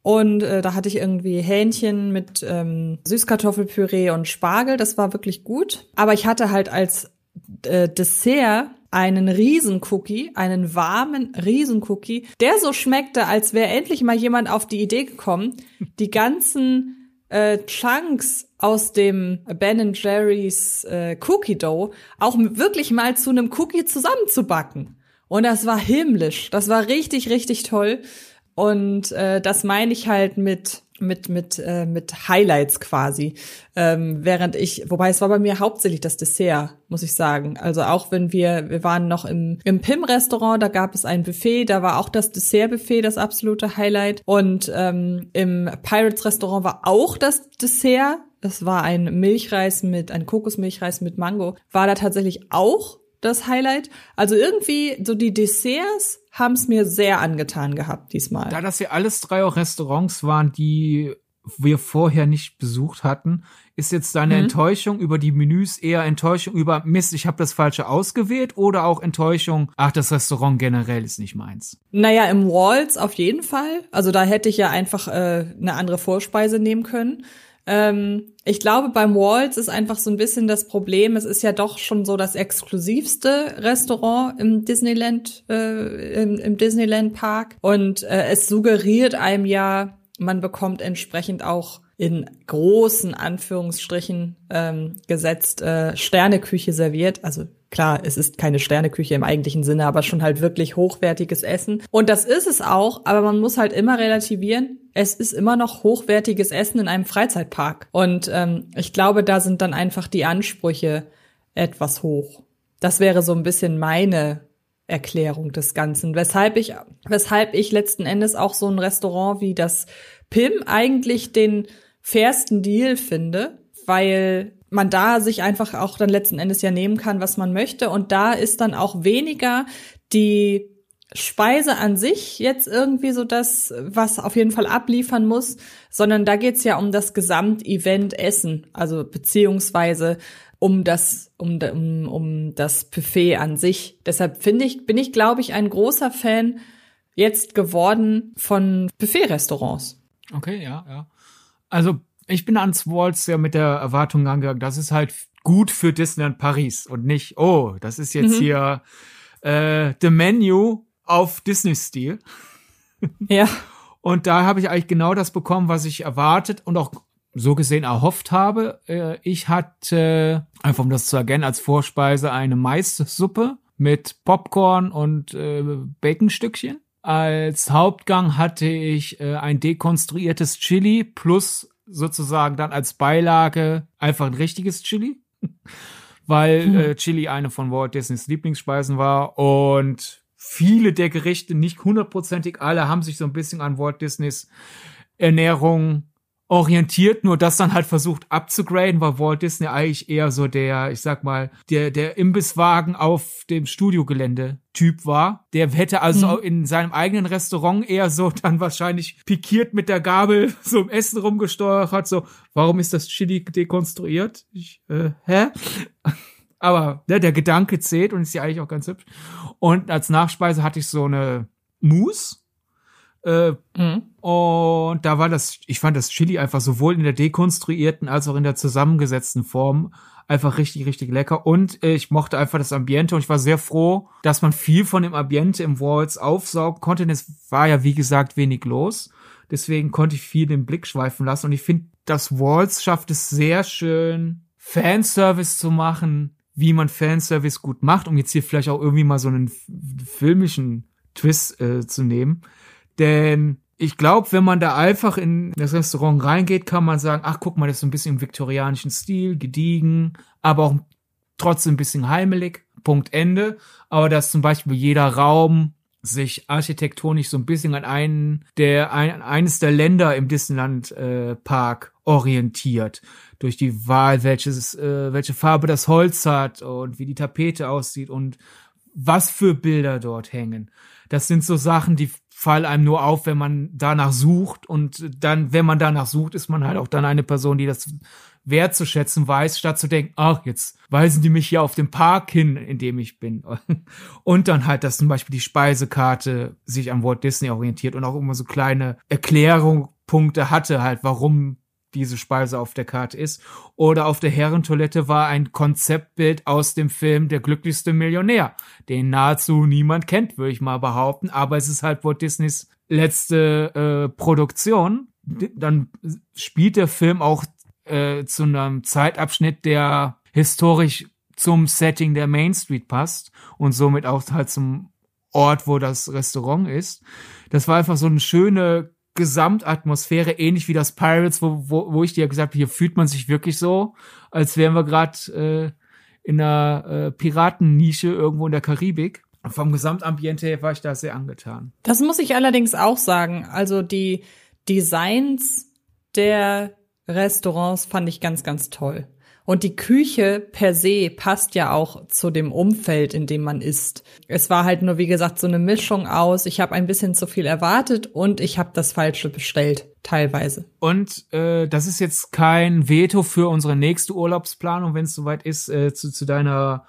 Und äh, da hatte ich irgendwie Hähnchen mit ähm, Süßkartoffelpüree und Spargel. Das war wirklich gut. Aber ich hatte halt als äh, Dessert einen Riesencookie, einen warmen Riesencookie, der so schmeckte, als wäre endlich mal jemand auf die Idee gekommen, die ganzen äh, Chunks aus dem Ben Jerry's äh, Cookie Dough auch wirklich mal zu einem Cookie zusammenzubacken. Und das war himmlisch. Das war richtig, richtig toll. Und äh, das meine ich halt mit mit mit äh, mit Highlights quasi, ähm, während ich, wobei es war bei mir hauptsächlich das Dessert, muss ich sagen. Also auch wenn wir wir waren noch im im Pim Restaurant, da gab es ein Buffet, da war auch das Dessertbuffet das absolute Highlight und ähm, im Pirates Restaurant war auch das Dessert. Das war ein Milchreis mit ein Kokosmilchreis mit Mango, war da tatsächlich auch das Highlight. Also irgendwie so die Desserts haben es mir sehr angetan gehabt diesmal. Da das ja alles drei auch Restaurants waren, die wir vorher nicht besucht hatten, ist jetzt deine mhm. Enttäuschung über die Menüs eher Enttäuschung über Mist, ich habe das falsche ausgewählt oder auch Enttäuschung, ach, das Restaurant generell ist nicht meins? Naja, im Walls auf jeden Fall. Also da hätte ich ja einfach äh, eine andere Vorspeise nehmen können. Ähm, ich glaube, beim Waltz ist einfach so ein bisschen das Problem. Es ist ja doch schon so das exklusivste Restaurant im Disneyland, äh, im, im Disneyland Park. Und äh, es suggeriert einem ja, man bekommt entsprechend auch in großen Anführungsstrichen ähm, gesetzt äh, Sterneküche serviert. Also klar, es ist keine Sterneküche im eigentlichen Sinne, aber schon halt wirklich hochwertiges Essen. Und das ist es auch, aber man muss halt immer relativieren. Es ist immer noch hochwertiges Essen in einem Freizeitpark. Und ähm, ich glaube, da sind dann einfach die Ansprüche etwas hoch. Das wäre so ein bisschen meine Erklärung des Ganzen. Weshalb ich, weshalb ich letzten Endes auch so ein Restaurant wie das Pim eigentlich den fairsten Deal finde, weil man da sich einfach auch dann letzten Endes ja nehmen kann, was man möchte. Und da ist dann auch weniger die Speise an sich jetzt irgendwie so das, was auf jeden Fall abliefern muss, sondern da geht's ja um das Gesamtevent Essen, also beziehungsweise um das, um, um, um das Buffet an sich. Deshalb finde ich, bin ich, glaube ich, ein großer Fan jetzt geworden von Buffet-Restaurants. Okay, ja, ja. Also ich bin ans Waltz ja mit der Erwartung angegangen, das ist halt gut für Disneyland Paris und nicht, oh, das ist jetzt mhm. hier äh, The Menu auf Disney-Stil. (laughs) Ja. Und da habe ich eigentlich genau das bekommen, was ich erwartet und auch so gesehen erhofft habe. Äh, ich hatte, einfach um das zu erkennen, als Vorspeise eine Maissuppe mit Popcorn und äh, Baconstückchen. Als Hauptgang hatte ich äh, ein dekonstruiertes Chili plus sozusagen dann als Beilage einfach ein richtiges Chili, (laughs) weil hm. äh, Chili eine von Walt Disneys Lieblingsspeisen war und viele der Gerichte, nicht hundertprozentig alle, haben sich so ein bisschen an Walt Disneys Ernährung orientiert, nur das dann halt versucht abzugraden, weil Walt Disney eigentlich eher so der, ich sag mal, der, der Imbisswagen auf dem Studiogelände Typ war. Der hätte also mhm. in seinem eigenen Restaurant eher so dann wahrscheinlich pikiert mit der Gabel (laughs) so im Essen rumgesteuert hat, so, warum ist das Chili dekonstruiert? Ich, äh, hä? (laughs) Aber ne, der Gedanke zählt und ist ja eigentlich auch ganz hübsch. Und als Nachspeise hatte ich so eine Mousse äh, mhm. Und da war das, ich fand das Chili einfach sowohl in der dekonstruierten als auch in der zusammengesetzten Form einfach richtig, richtig lecker. Und äh, ich mochte einfach das Ambiente und ich war sehr froh, dass man viel von dem Ambiente im Walls aufsaugen konnte. Denn es war ja, wie gesagt, wenig los. Deswegen konnte ich viel den Blick schweifen lassen. Und ich finde, das Walls schafft es sehr schön, Fanservice zu machen, wie man Fanservice gut macht, um jetzt hier vielleicht auch irgendwie mal so einen filmischen Twist äh, zu nehmen. Denn ich glaube, wenn man da einfach in das Restaurant reingeht, kann man sagen, ach guck mal, das ist so ein bisschen im viktorianischen Stil, gediegen, aber auch trotzdem ein bisschen heimelig. Punkt Ende. Aber dass zum Beispiel jeder Raum sich architektonisch so ein bisschen an einen der ein, eines der Länder im Disneyland äh, Park orientiert durch die Wahl welches äh, welche Farbe das Holz hat und wie die Tapete aussieht und was für Bilder dort hängen. Das sind so Sachen, die fallen einem nur auf, wenn man danach sucht. Und dann, wenn man danach sucht, ist man halt auch dann eine Person, die das wertzuschätzen weiß, statt zu denken, ach, jetzt weisen die mich hier auf den Park hin, in dem ich bin. (laughs) Und dann halt, dass zum Beispiel die Speisekarte sich an Walt Disney orientiert und auch immer so kleine Erklärungspunkte hatte, halt, warum diese Speise auf der Karte ist. Oder auf der Herrentoilette war ein Konzeptbild aus dem Film Der glücklichste Millionär, den nahezu niemand kennt, würde ich mal behaupten. Aber es ist halt Walt Disneys letzte äh, Produktion. Dann spielt der Film auch äh, zu einem Zeitabschnitt, der historisch zum Setting der Main Street passt und somit auch halt zum Ort, wo das Restaurant ist. Das war einfach so eine schöne Gesamtatmosphäre, ähnlich wie das Pirates, wo, wo, wo ich dir gesagt habe, hier fühlt man sich wirklich so, als wären wir gerade äh, in einer äh, Piratennische irgendwo in der Karibik. Vom Gesamtambiente her war ich da sehr angetan. Das muss ich allerdings auch sagen. Also die Designs der Restaurants fand ich ganz, ganz toll. Und die Küche per se passt ja auch zu dem Umfeld, in dem man isst. Es war halt nur, wie gesagt, so eine Mischung aus, ich habe ein bisschen zu viel erwartet und ich habe das Falsche bestellt, teilweise. Und äh, das ist jetzt kein Veto für unsere nächste Urlaubsplanung, wenn es soweit ist, äh, zu, zu deiner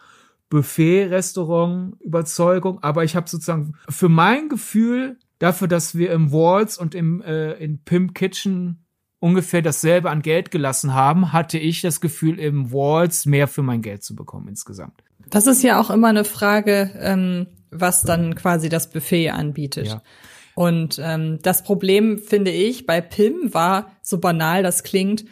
Buffet-Restaurant-Überzeugung. Aber ich habe sozusagen für mein Gefühl dafür, dass wir im Walls und im äh, in Pimp Kitchen ungefähr dasselbe an Geld gelassen haben, hatte ich das Gefühl, im Walls mehr für mein Geld zu bekommen insgesamt. Das ist ja auch immer eine Frage, ähm, was dann quasi das Buffet anbietet. Ja. Und ähm, das Problem, finde ich, bei Pim war, so banal das klingt,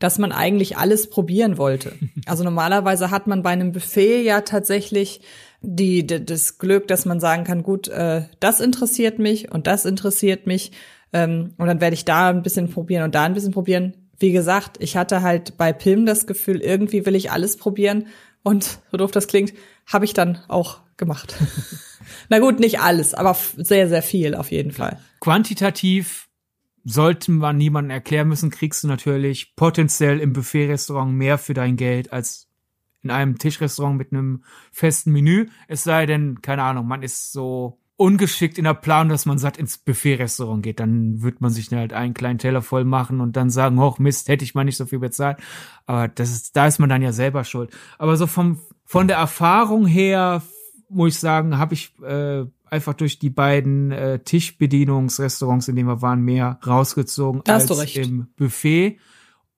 dass man eigentlich alles probieren wollte. (laughs) Also normalerweise hat man bei einem Buffet ja tatsächlich die, das Glück, dass man sagen kann, gut, äh, das interessiert mich und das interessiert mich ähm, und dann werde ich da ein bisschen probieren und da ein bisschen probieren. Wie gesagt, ich hatte halt bei Pilm das Gefühl, irgendwie will ich alles probieren. Und so doof das klingt, habe ich dann auch gemacht. (laughs) Na gut, nicht alles, aber sehr, sehr viel auf jeden Fall. Quantitativ sollte man niemandem erklären müssen, kriegst du natürlich potenziell im Buffet-Restaurant mehr für dein Geld als in einem Tischrestaurant mit einem festen Menü. Es sei denn, keine Ahnung, man ist so ungeschickt in der Planung, dass man satt ins Buffet-Restaurant geht. Dann wird man sich halt einen kleinen Teller voll machen und dann sagen, hoch Mist, hätte ich mal nicht so viel bezahlt. Aber das ist, da ist man dann ja selber schuld. Aber so vom, von der Erfahrung her, muss ich sagen, habe ich äh, einfach durch die beiden äh, Tischbedienungsrestaurants, in denen wir waren, mehr rausgezogen da als im Buffet.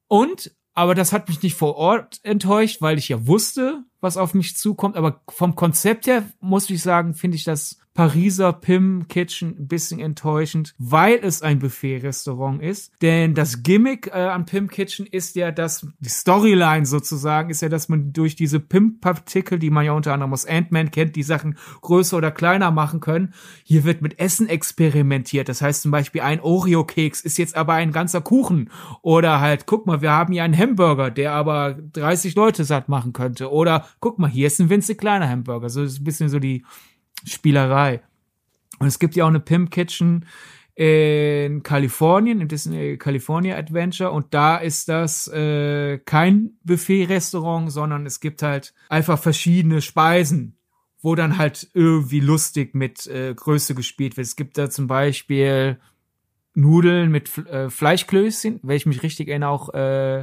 Und aber das hat mich nicht vor Ort enttäuscht, weil ich ja wusste, was auf mich zukommt. Aber vom Konzept her muss ich sagen, finde ich das Pariser Pim Kitchen ein bisschen enttäuschend, weil es ein Buffet-Restaurant ist. Denn das Gimmick äh, an Pim Kitchen ist ja, dass die Storyline sozusagen ist ja, dass man durch diese Pim-Partikel, die man ja unter anderem aus Ant-Man kennt, die Sachen größer oder kleiner machen können. Hier wird mit Essen experimentiert. Das heißt zum Beispiel ein Oreo-Keks ist jetzt aber ein ganzer Kuchen. Oder halt, guck mal, wir haben hier einen Hamburger, der aber 30 Leute satt machen könnte. Oder guck mal, hier ist ein winzig kleiner Hamburger. So ist ein bisschen so die Spielerei. Und es gibt ja auch eine Pimp Kitchen in Kalifornien, im Disney California Adventure und da ist das äh, kein Buffet-Restaurant, sondern es gibt halt einfach verschiedene Speisen, wo dann halt irgendwie lustig mit äh, Größe gespielt wird. Es gibt da zum Beispiel Nudeln mit äh, Fleischklößchen, wenn ich mich richtig erinnere, auch äh,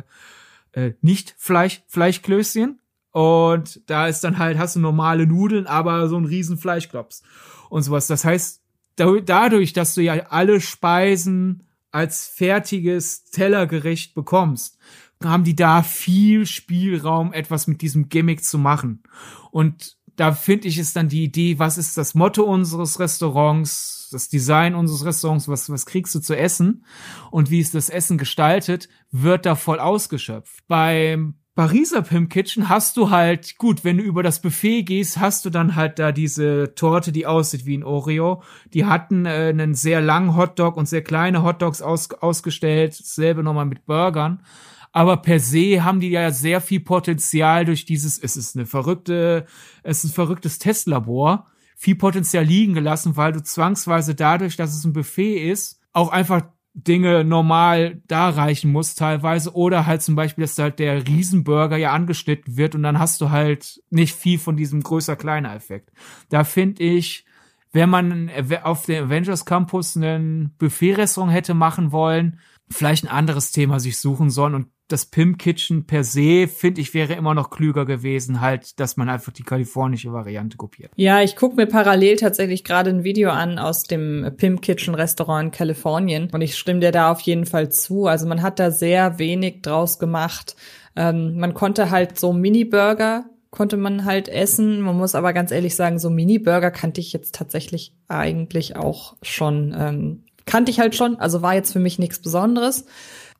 äh, nicht Fleisch, Fleischklößchen. Und da ist dann halt, hast du normale Nudeln, aber so ein riesen Fleischklops und sowas. Das heißt, dadurch, dass du ja alle Speisen als fertiges Tellergericht bekommst, haben die da viel Spielraum, etwas mit diesem Gimmick zu machen. Und da finde ich es dann die Idee, was ist das Motto unseres Restaurants, das Design unseres Restaurants, was, was kriegst du zu essen und wie ist das Essen gestaltet, wird da voll ausgeschöpft. Beim Pariser Pimp Kitchen hast du halt, gut, wenn du über das Buffet gehst, hast du dann halt da diese Torte, die aussieht wie ein Oreo. Die hatten äh, einen sehr langen Hotdog und sehr kleine Hotdogs aus, ausgestellt. Dasselbe nochmal mit Burgern. Aber per se haben die ja sehr viel Potenzial durch dieses, es ist eine verrückte, es ist ein verrücktes Testlabor, viel Potenzial liegen gelassen, weil du zwangsweise dadurch, dass es ein Buffet ist, auch einfach Dinge normal da reichen muss teilweise oder halt zum Beispiel, dass halt der Riesenburger ja angeschnitten wird und dann hast du halt nicht viel von diesem größer-kleiner Effekt. Da finde ich, wenn man auf dem Avengers Campus einen Buffet-Restaurant hätte machen wollen, vielleicht ein anderes Thema sich suchen sollen und das Pimp Kitchen per se, finde ich, wäre immer noch klüger gewesen, halt, dass man einfach die kalifornische Variante kopiert. Ja, ich gucke mir parallel tatsächlich gerade ein Video an aus dem Pimp Kitchen Restaurant in Kalifornien und ich stimme dir da auf jeden Fall zu. Also man hat da sehr wenig draus gemacht. Ähm, man konnte halt so Mini-Burger konnte man halt essen. Man muss aber ganz ehrlich sagen, so Mini-Burger kannte ich jetzt tatsächlich eigentlich auch schon, ähm, kannte ich halt schon, also war jetzt für mich nichts Besonderes.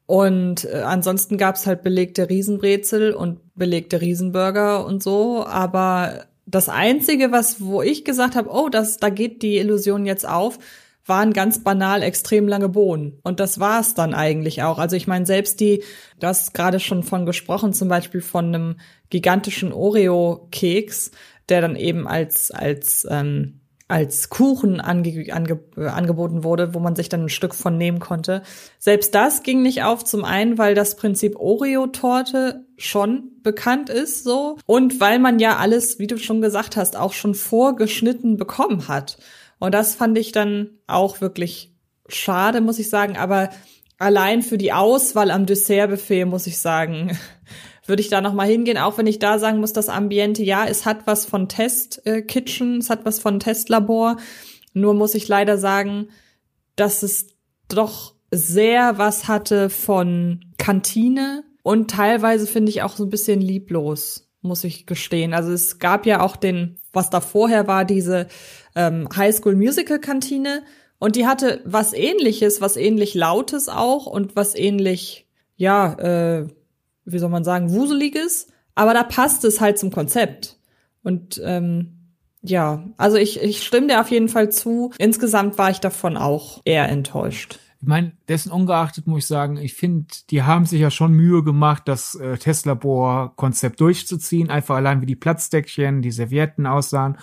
Und äh, ansonsten gab's halt belegte Riesenbrezel und belegte Riesenburger und so. Aber das Einzige, was, wo ich gesagt habe, oh, das, da geht die Illusion jetzt auf, waren ganz banal extrem lange Bohnen. Und das war's dann eigentlich auch. Also ich meine, selbst die, du hast gerade schon von gesprochen, zum Beispiel von einem gigantischen Oreo-Keks, der dann eben als, als ähm, als Kuchen ange ange angeboten wurde, wo man sich dann ein Stück von nehmen konnte. Selbst das ging nicht auf, zum einen, weil das Prinzip Oreo-Torte schon bekannt ist, so. Und weil man ja alles, wie du schon gesagt hast, auch schon vorgeschnitten bekommen hat. Und das fand ich dann auch wirklich schade, muss ich sagen. Aber allein für die Auswahl am Dessertbuffet, muss ich sagen, (laughs) würde ich da noch mal hingehen, auch wenn ich da sagen muss, das Ambiente, ja, es hat was von Test äh, es hat was von Testlabor. Nur muss ich leider sagen, dass es doch sehr was hatte von Kantine und teilweise finde ich auch so ein bisschen lieblos, muss ich gestehen. Also es gab ja auch den, was da vorher war, diese ähm, High School Musical Kantine und die hatte was ähnliches, was ähnlich lautes auch und was ähnlich, ja, äh, wie soll man sagen, wuseliges, aber da passt es halt zum Konzept. Und ähm, ja, also ich, ich stimme dir auf jeden Fall zu. Insgesamt war ich davon auch eher enttäuscht. Ich meine, dessen ungeachtet muss ich sagen, ich finde, die haben sich ja schon Mühe gemacht, das äh, Testlabor-Konzept durchzuziehen. Einfach allein wie die Platzdeckchen, die Servietten aussahen.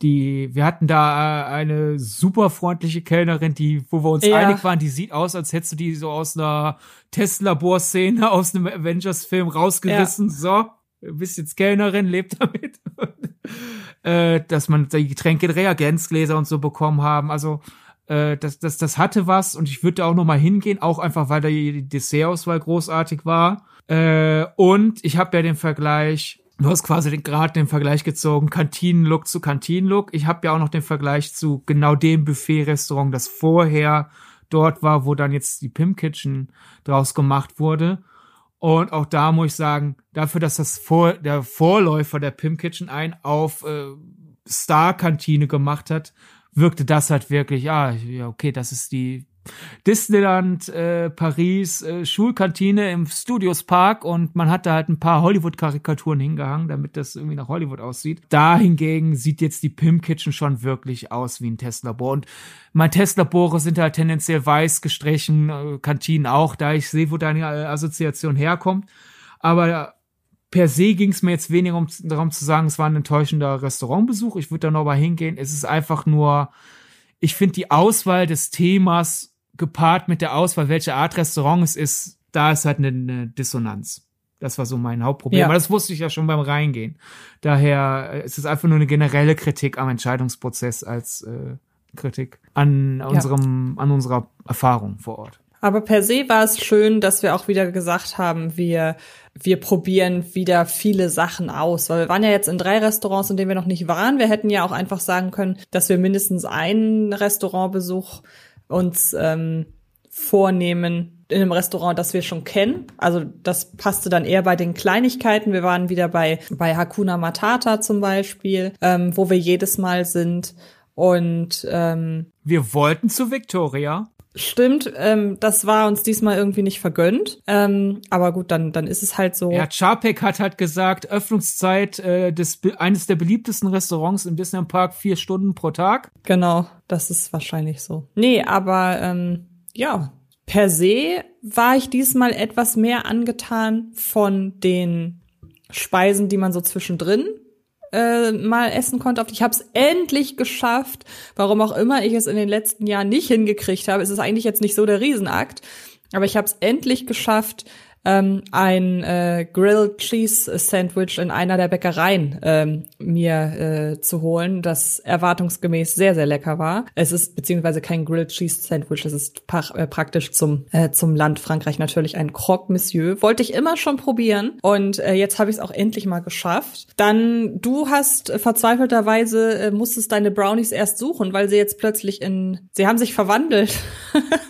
Die, wir hatten da äh, eine super freundliche Kellnerin, die, wo wir uns ja. einig waren, die sieht aus, als hättest du die so aus einer Testlabor-Szene aus einem Avengers-Film rausgerissen. Ja. So, bist jetzt Kellnerin, lebt damit. (laughs) äh, dass man die Getränke, Reagenzgläser und so bekommen haben. Also äh, das, das, das hatte was und ich würde da auch noch mal hingehen, auch einfach, weil die Dessertauswahl großartig war. Äh, und ich habe ja den Vergleich, du hast quasi den, gerade den Vergleich gezogen, Kantinenlook zu Kantinenlook. Ich habe ja auch noch den Vergleich zu genau dem Buffet-Restaurant, das vorher dort war, wo dann jetzt die Pimp Kitchen draus gemacht wurde. Und auch da muss ich sagen, dafür, dass das vor, der Vorläufer der Pimp Kitchen ein auf äh, Star-Kantine gemacht hat, wirkte das halt wirklich, ah, ja, okay, das ist die Disneyland äh, Paris äh, Schulkantine im Studios Park und man hat da halt ein paar Hollywood-Karikaturen hingehangen, damit das irgendwie nach Hollywood aussieht. Da hingegen sieht jetzt die Pimp Kitchen schon wirklich aus wie ein Testlabor. Und mein Testlabore sind halt tendenziell weiß gestrichen, äh, Kantinen auch, da ich sehe, wo deine Assoziation herkommt. Aber per se ging es mir jetzt weniger um, darum zu sagen, es war ein enttäuschender Restaurantbesuch. Ich würde da noch mal hingehen. Es ist einfach nur, ich finde die Auswahl des Themas gepaart mit der Auswahl, welche Art Restaurant es ist, da ist halt eine, eine Dissonanz. Das war so mein Hauptproblem. Ja. Aber das wusste ich ja schon beim Reingehen. Daher äh, ist es einfach nur eine generelle Kritik am Entscheidungsprozess als äh, Kritik an unserem, ja. an unserer Erfahrung vor Ort. Aber per se war es schön, dass wir auch wieder gesagt haben, wir, wir probieren wieder viele Sachen aus. Weil wir waren ja jetzt in drei Restaurants, in denen wir noch nicht waren. Wir hätten ja auch einfach sagen können, dass wir mindestens einen Restaurantbesuch uns ähm, vornehmen in einem Restaurant, das wir schon kennen. Also das passte dann eher bei den Kleinigkeiten. Wir waren wieder bei, bei Hakuna Matata zum Beispiel, ähm, wo wir jedes Mal sind. Und ähm, wir wollten zu Victoria. Stimmt, ähm, das war uns diesmal irgendwie nicht vergönnt. Ähm, aber gut, dann, dann ist es halt so. Ja, Charpek hat halt gesagt, Öffnungszeit äh, des eines der beliebtesten Restaurants im Disneyland Park vier Stunden pro Tag. Genau, das ist wahrscheinlich so. Nee, aber ähm, ja, per se war ich diesmal etwas mehr angetan von den Speisen, die man so zwischendrin äh, mal essen konnte. Ich habe es endlich geschafft. Warum auch immer ich es in den letzten Jahren nicht hingekriegt habe, ist es eigentlich jetzt nicht so der Riesenakt. Aber ich habe es endlich geschafft, ähm, ein äh, Grilled Cheese Sandwich in einer der Bäckereien ähm, mir äh, zu holen, das erwartungsgemäß sehr, sehr lecker war. Es ist beziehungsweise kein Grilled Cheese Sandwich, es ist pra äh, praktisch zum, äh, zum Land Frankreich natürlich ein Croque Monsieur. Wollte ich immer schon probieren und äh, jetzt habe ich es auch endlich mal geschafft. Dann, du hast äh, verzweifelterweise, äh, musstest deine Brownies erst suchen, weil sie jetzt plötzlich in, sie haben sich verwandelt.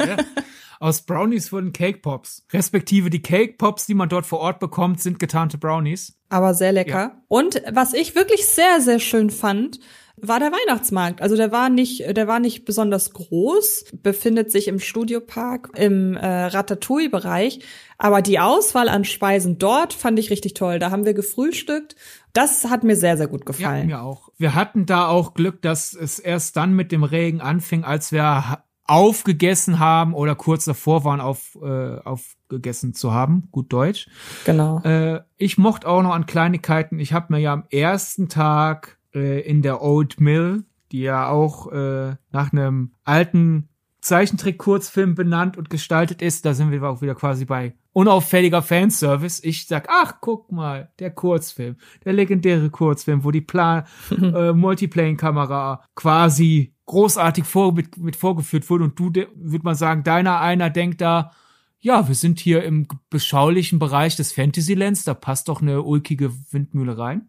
Ja. (laughs) Aus Brownies wurden Cake Pops. Respektive die Cake Pops, die man dort vor Ort bekommt, sind getarnte Brownies. Aber sehr lecker. Ja. Und was ich wirklich sehr, sehr schön fand, war der Weihnachtsmarkt. Also der war nicht, der war nicht besonders groß, befindet sich im Studiopark im äh, Ratatouille-Bereich. Aber die Auswahl an Speisen dort fand ich richtig toll. Da haben wir gefrühstückt. Das hat mir sehr, sehr gut gefallen. Ja, mir auch. Wir hatten da auch Glück, dass es erst dann mit dem Regen anfing, als wir aufgegessen haben oder kurz davor waren, auf, äh, aufgegessen zu haben. Gut Deutsch. Genau. Äh, ich mochte auch noch an Kleinigkeiten. Ich habe mir ja am ersten Tag äh, in der Old Mill, die ja auch äh, nach einem alten Zeichentrick-Kurzfilm benannt und gestaltet ist, da sind wir auch wieder quasi bei unauffälliger Fanservice. Ich sag, ach, guck mal, der Kurzfilm, der legendäre Kurzfilm, wo die Plan (laughs) äh, Multiplaying-Kamera quasi großartig vor, mit, mit vorgeführt wurde und du, würde man sagen, deiner einer denkt da, ja, wir sind hier im beschaulichen Bereich des Fantasylands, da passt doch eine ulkige Windmühle rein.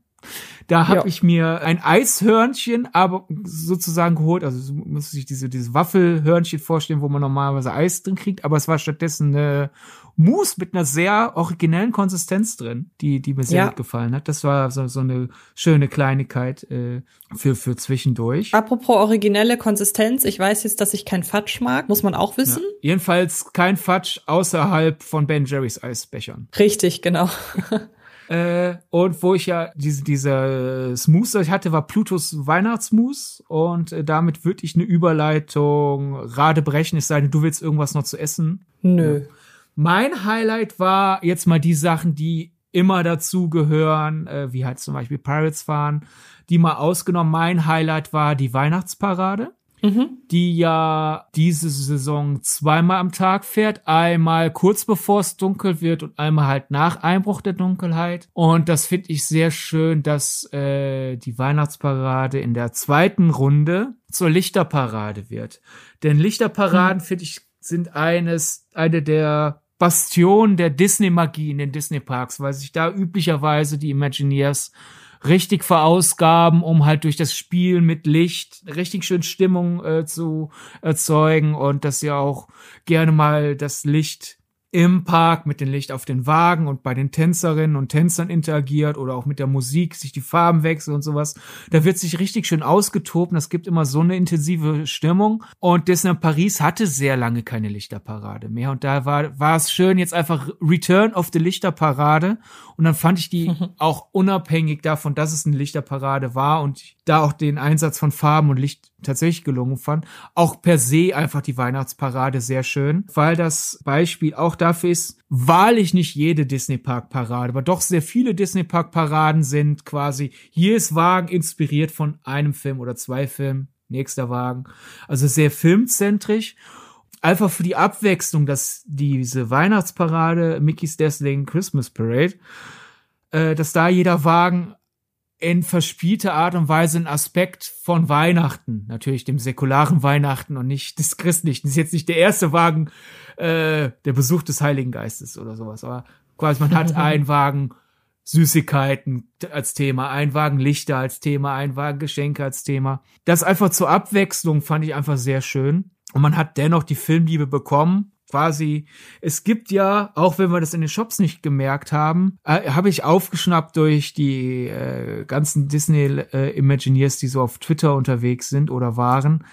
Da habe ja. ich mir ein Eishörnchen, aber sozusagen geholt. Also muss sich diese diese Waffelhörnchen vorstellen, wo man normalerweise Eis drin kriegt, aber es war stattdessen eine Mousse mit einer sehr originellen Konsistenz drin, die die mir sehr ja. gut gefallen hat. Das war so, so eine schöne Kleinigkeit äh, für für zwischendurch. Apropos originelle Konsistenz, ich weiß jetzt, dass ich kein Fatsch mag, muss man auch wissen. Ja. Jedenfalls kein Fatsch außerhalb von Ben Jerry's Eisbechern. Richtig, genau. (laughs) Äh, und wo ich ja diese, diese Smoothie ich hatte, war Plutos Weihnachtsmus. Und äh, damit würde ich eine Überleitung rade brechen, es sei denn, du willst irgendwas noch zu essen. Nö. Mein Highlight war jetzt mal die Sachen, die immer dazu gehören, äh, wie halt zum Beispiel Pirates fahren, die mal ausgenommen. Mein Highlight war die Weihnachtsparade mhm. die ja diese Saison zweimal am Tag fährt. Einmal kurz bevor es dunkel wird und einmal halt nach Einbruch der Dunkelheit. Und das finde ich sehr schön, dass äh, die Weihnachtsparade in der zweiten Runde zur Lichterparade wird. Denn Lichterparaden, mhm. finde ich, sind eines, eine der Bastionen der Disney-Magie in den Disney-Parks, weil sich da üblicherweise die Imagineers richtig verausgaben, um halt durch das Spiel mit Licht richtig schön Stimmung äh, zu erzeugen und dass sie auch gerne mal das Licht im Park mit dem Licht auf den Wagen und bei den Tänzerinnen und Tänzern interagiert oder auch mit der Musik, sich die Farben wechseln und sowas. Da wird sich richtig schön ausgetobt und es gibt immer so eine intensive Stimmung. Und Disneyland Paris hatte sehr lange keine Lichterparade mehr und da war, war es schön jetzt einfach Return of the Lichterparade und dann fand ich die (laughs) auch unabhängig davon, dass es eine Lichterparade war und da auch den Einsatz von Farben und Licht tatsächlich gelungen fand. Auch per se einfach die Weihnachtsparade sehr schön, weil das Beispiel auch dafür ist, wahrlich nicht jede Disney Park Parade, aber doch sehr viele Disney Park Paraden sind quasi, hier ist Wagen inspiriert von einem Film oder zwei Filmen, nächster Wagen. Also sehr filmzentrisch. einfach für die Abwechslung, dass diese Weihnachtsparade, Mickey's Dazzling Christmas Parade, äh, dass da jeder Wagen in verspielter Art und Weise ein Aspekt von Weihnachten, natürlich dem säkularen Weihnachten und nicht des christlichen. Das ist jetzt nicht der erste Wagen, äh, der Besuch des Heiligen Geistes oder sowas, aber quasi man hat (laughs) einen Wagen Süßigkeiten als Thema, ein Wagen Lichter als Thema, ein Wagen Geschenke als Thema. Das einfach zur Abwechslung fand ich einfach sehr schön. Und man hat dennoch die Filmliebe bekommen quasi, es gibt ja, auch wenn wir das in den Shops nicht gemerkt haben, äh, habe ich aufgeschnappt durch die äh, ganzen Disney äh, Imagineers, die so auf Twitter unterwegs sind oder waren.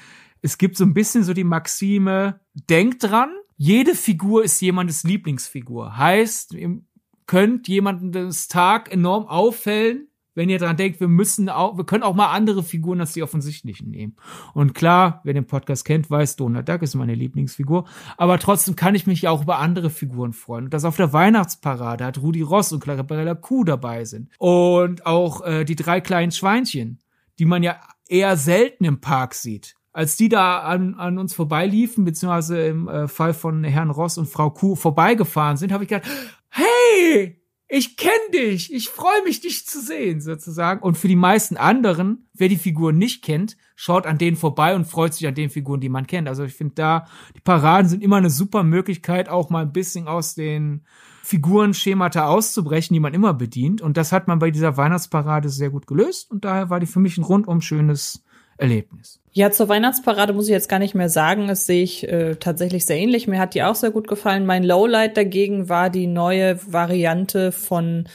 Es gibt so ein bisschen so die Maxime, denkt dran, jede Figur ist jemandes Lieblingsfigur. Heißt, ihr könnt jemanden das Tag enorm auffällen, wenn ihr dran denkt, wir müssen auch, wir können auch mal andere Figuren als die offensichtlichen nehmen. Und klar, wer den Podcast kennt, weiß, Donald Duck ist meine Lieblingsfigur. Aber trotzdem kann ich mich ja auch über andere Figuren freuen. Und dass auf der Weihnachtsparade hat Rudi Ross und Clarabella Kuh dabei sind. Und auch äh, die drei kleinen Schweinchen, die man ja eher selten im Park sieht. Als die da an, an uns vorbeiliefen, beziehungsweise im äh, Fall von Herrn Ross und Frau Kuh vorbeigefahren sind, habe ich gedacht, hey, ich kenne dich, ich freue mich, dich zu sehen, sozusagen. Und für die meisten anderen, wer die Figuren nicht kennt, schaut an denen vorbei und freut sich an den Figuren, die man kennt. Also ich finde da, die Paraden sind immer eine super Möglichkeit, auch mal ein bisschen aus den Figurenschemata auszubrechen, die man immer bedient. Und das hat man bei dieser Weihnachtsparade sehr gut gelöst. Und daher war die für mich ein rundum schönes Erlebnis. Ja, zur Weihnachtsparade muss ich jetzt gar nicht mehr sagen. Das sehe ich äh, tatsächlich sehr ähnlich. Mir hat die auch sehr gut gefallen. Mein Lowlight dagegen war die neue Variante von,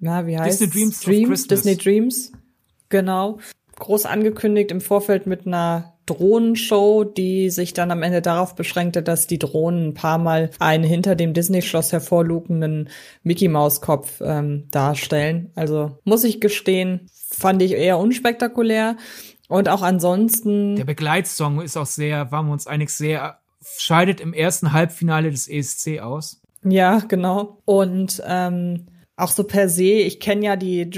na, wie heißt Disney Dreams, Dreams Disney Dreams. Genau. Groß angekündigt im Vorfeld mit einer Drohnenshow, die sich dann am Ende darauf beschränkte, dass die Drohnen ein paar Mal einen hinter dem Disney-Schloss hervorlugenden Mickey-Maus-Kopf ähm, darstellen. Also muss ich gestehen, fand ich eher unspektakulär. Und auch ansonsten. Der Begleitsong ist auch sehr, waren wir uns einig, sehr, scheidet im ersten Halbfinale des ESC aus. Ja, genau. Und ähm, auch so per se, ich kenne ja die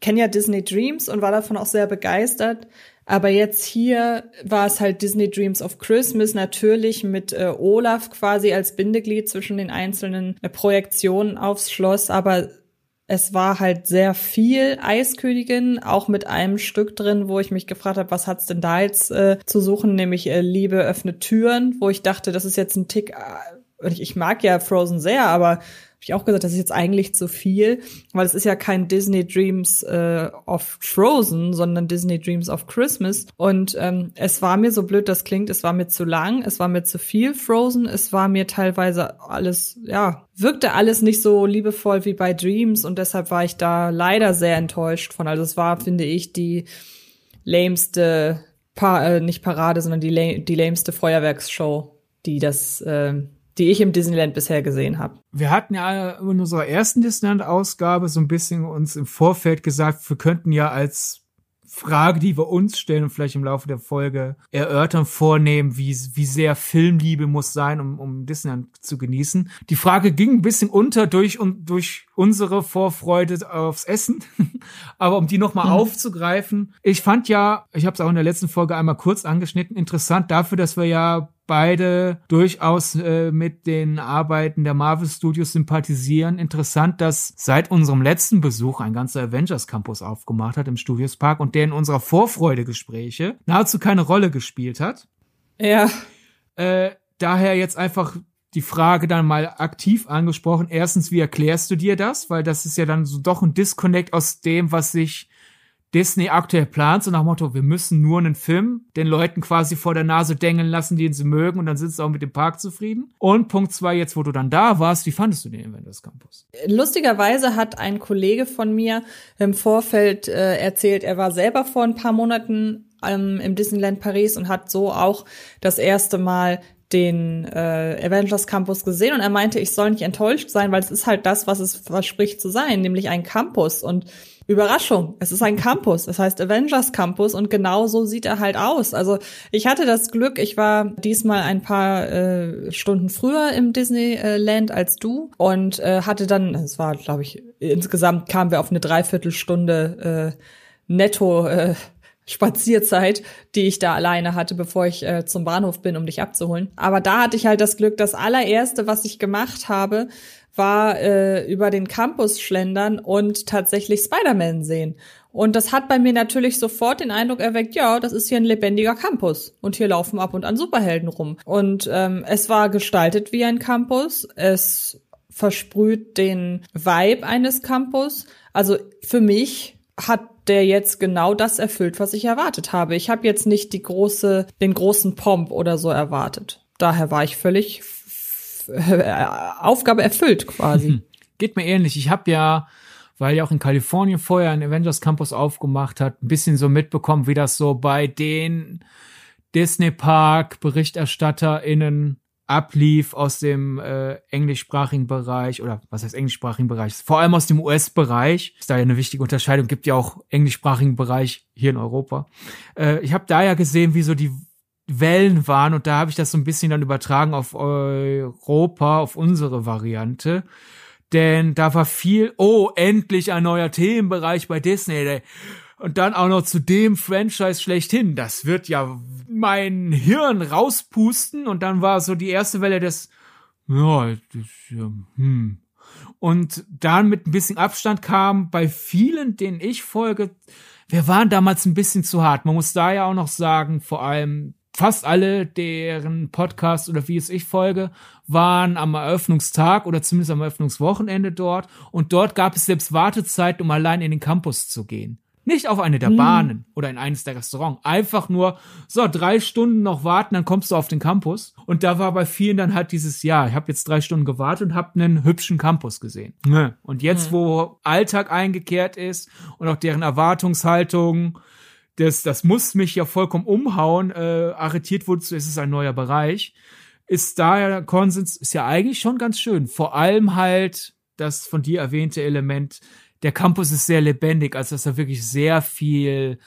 kenne ja Disney Dreams und war davon auch sehr begeistert. Aber jetzt hier war es halt Disney Dreams of Christmas, natürlich mit äh, Olaf quasi als Bindeglied zwischen den einzelnen äh, Projektionen aufs Schloss, aber es war halt sehr viel Eiskönigin, auch mit einem Stück drin, wo ich mich gefragt habe, was hat's denn da jetzt äh, zu suchen, nämlich äh, Liebe öffnet Türen, wo ich dachte, das ist jetzt ein Tick, äh, ich, ich mag ja Frozen sehr, aber ich auch gesagt, das ist jetzt eigentlich zu viel, weil es ist ja kein Disney Dreams äh, of Frozen, sondern Disney Dreams of Christmas. Und ähm, es war mir so blöd, das klingt, es war mir zu lang, es war mir zu viel Frozen, es war mir teilweise alles, ja, wirkte alles nicht so liebevoll wie bei Dreams und deshalb war ich da leider sehr enttäuscht von. Also es war, finde ich, die lämste, pa äh, nicht Parade, sondern die, die lämste Feuerwerksshow, die das äh, die ich im Disneyland bisher gesehen habe. Wir hatten ja in unserer ersten Disneyland-Ausgabe so ein bisschen uns im Vorfeld gesagt, wir könnten ja als Frage, die wir uns stellen und vielleicht im Laufe der Folge erörtern, vornehmen, wie, wie sehr Filmliebe muss sein, um, um Disneyland zu genießen. Die Frage ging ein bisschen unter durch, und durch unsere Vorfreude aufs Essen. (laughs) Aber um die nochmal mhm. aufzugreifen, ich fand ja, ich habe es auch in der letzten Folge einmal kurz angeschnitten, interessant dafür, dass wir ja beide durchaus äh, mit den Arbeiten der Marvel Studios sympathisieren. Interessant, dass seit unserem letzten Besuch ein ganzer Avengers Campus aufgemacht hat im Studios Park und der in unserer Vorfreudegespräche nahezu keine Rolle gespielt hat. Ja. Äh, daher jetzt einfach die Frage dann mal aktiv angesprochen. Erstens, wie erklärst du dir das? Weil das ist ja dann so doch ein Disconnect aus dem, was sich Disney aktuell plant, so nach Motto, wir müssen nur einen Film den Leuten quasi vor der Nase dengeln lassen, den sie mögen, und dann sind sie auch mit dem Park zufrieden. Und Punkt zwei, jetzt wo du dann da warst, wie fandest du den Avengers Campus? Lustigerweise hat ein Kollege von mir im Vorfeld äh, erzählt, er war selber vor ein paar Monaten ähm, im Disneyland Paris und hat so auch das erste Mal den äh, Avengers Campus gesehen und er meinte, ich soll nicht enttäuscht sein, weil es ist halt das, was es verspricht zu sein, nämlich ein Campus und Überraschung, es ist ein Campus, das heißt Avengers Campus und genau so sieht er halt aus. Also ich hatte das Glück, ich war diesmal ein paar äh, Stunden früher im Disneyland als du und äh, hatte dann, es war glaube ich, insgesamt kamen wir auf eine Dreiviertelstunde äh, netto äh, Spazierzeit, die ich da alleine hatte, bevor ich äh, zum Bahnhof bin, um dich abzuholen. Aber da hatte ich halt das Glück, das allererste, was ich gemacht habe, war äh, über den Campus schlendern und tatsächlich Spider-Man sehen. Und das hat bei mir natürlich sofort den Eindruck erweckt, ja, das ist hier ein lebendiger Campus. Und hier laufen ab und an Superhelden rum. Und ähm, es war gestaltet wie ein Campus. Es versprüht den Vibe eines Campus. Also für mich hat der jetzt genau das erfüllt, was ich erwartet habe. Ich habe jetzt nicht die große, den großen Pomp oder so erwartet. Daher war ich völlig Aufgabe erfüllt quasi. (laughs) Geht mir ähnlich. Ich habe ja weil ja auch in Kalifornien vorher ein Avengers Campus aufgemacht hat, ein bisschen so mitbekommen, wie das so bei den Disney Park BerichterstatterInnen ablief aus dem äh, englischsprachigen Bereich oder was heißt englischsprachigen Bereich, vor allem aus dem US-Bereich. Ist da ja eine wichtige Unterscheidung, gibt ja auch englischsprachigen Bereich hier in Europa. Äh, ich habe da ja gesehen, wie so die Wellen waren und da habe ich das so ein bisschen dann übertragen auf Europa, auf unsere Variante denn da war viel, oh, endlich ein neuer Themenbereich bei Disney. Und dann auch noch zu dem Franchise schlechthin. Das wird ja mein Hirn rauspusten. Und dann war so die erste Welle des, ja, das, ja hm. Und dann mit ein bisschen Abstand kam bei vielen, denen ich folge, wir waren damals ein bisschen zu hart. Man muss da ja auch noch sagen, vor allem fast alle, deren Podcast oder wie es ich folge, waren am Eröffnungstag oder zumindest am Eröffnungswochenende dort. Und dort gab es selbst Wartezeiten, um allein in den Campus zu gehen. Nicht auf eine der hm. Bahnen oder in eines der Restaurants. Einfach nur, so, drei Stunden noch warten, dann kommst du auf den Campus. Und da war bei vielen dann halt dieses, ja, ich habe jetzt drei Stunden gewartet und habe einen hübschen Campus gesehen. Und jetzt, hm. wo Alltag eingekehrt ist und auch deren Erwartungshaltung das, das muss mich ja vollkommen umhauen, äh, arretiert wurde, es ist ein neuer Bereich, ist da Konsens, ist ja eigentlich schon ganz schön. Vor allem halt das von dir erwähnte Element, der Campus ist sehr lebendig, also dass da wirklich sehr viel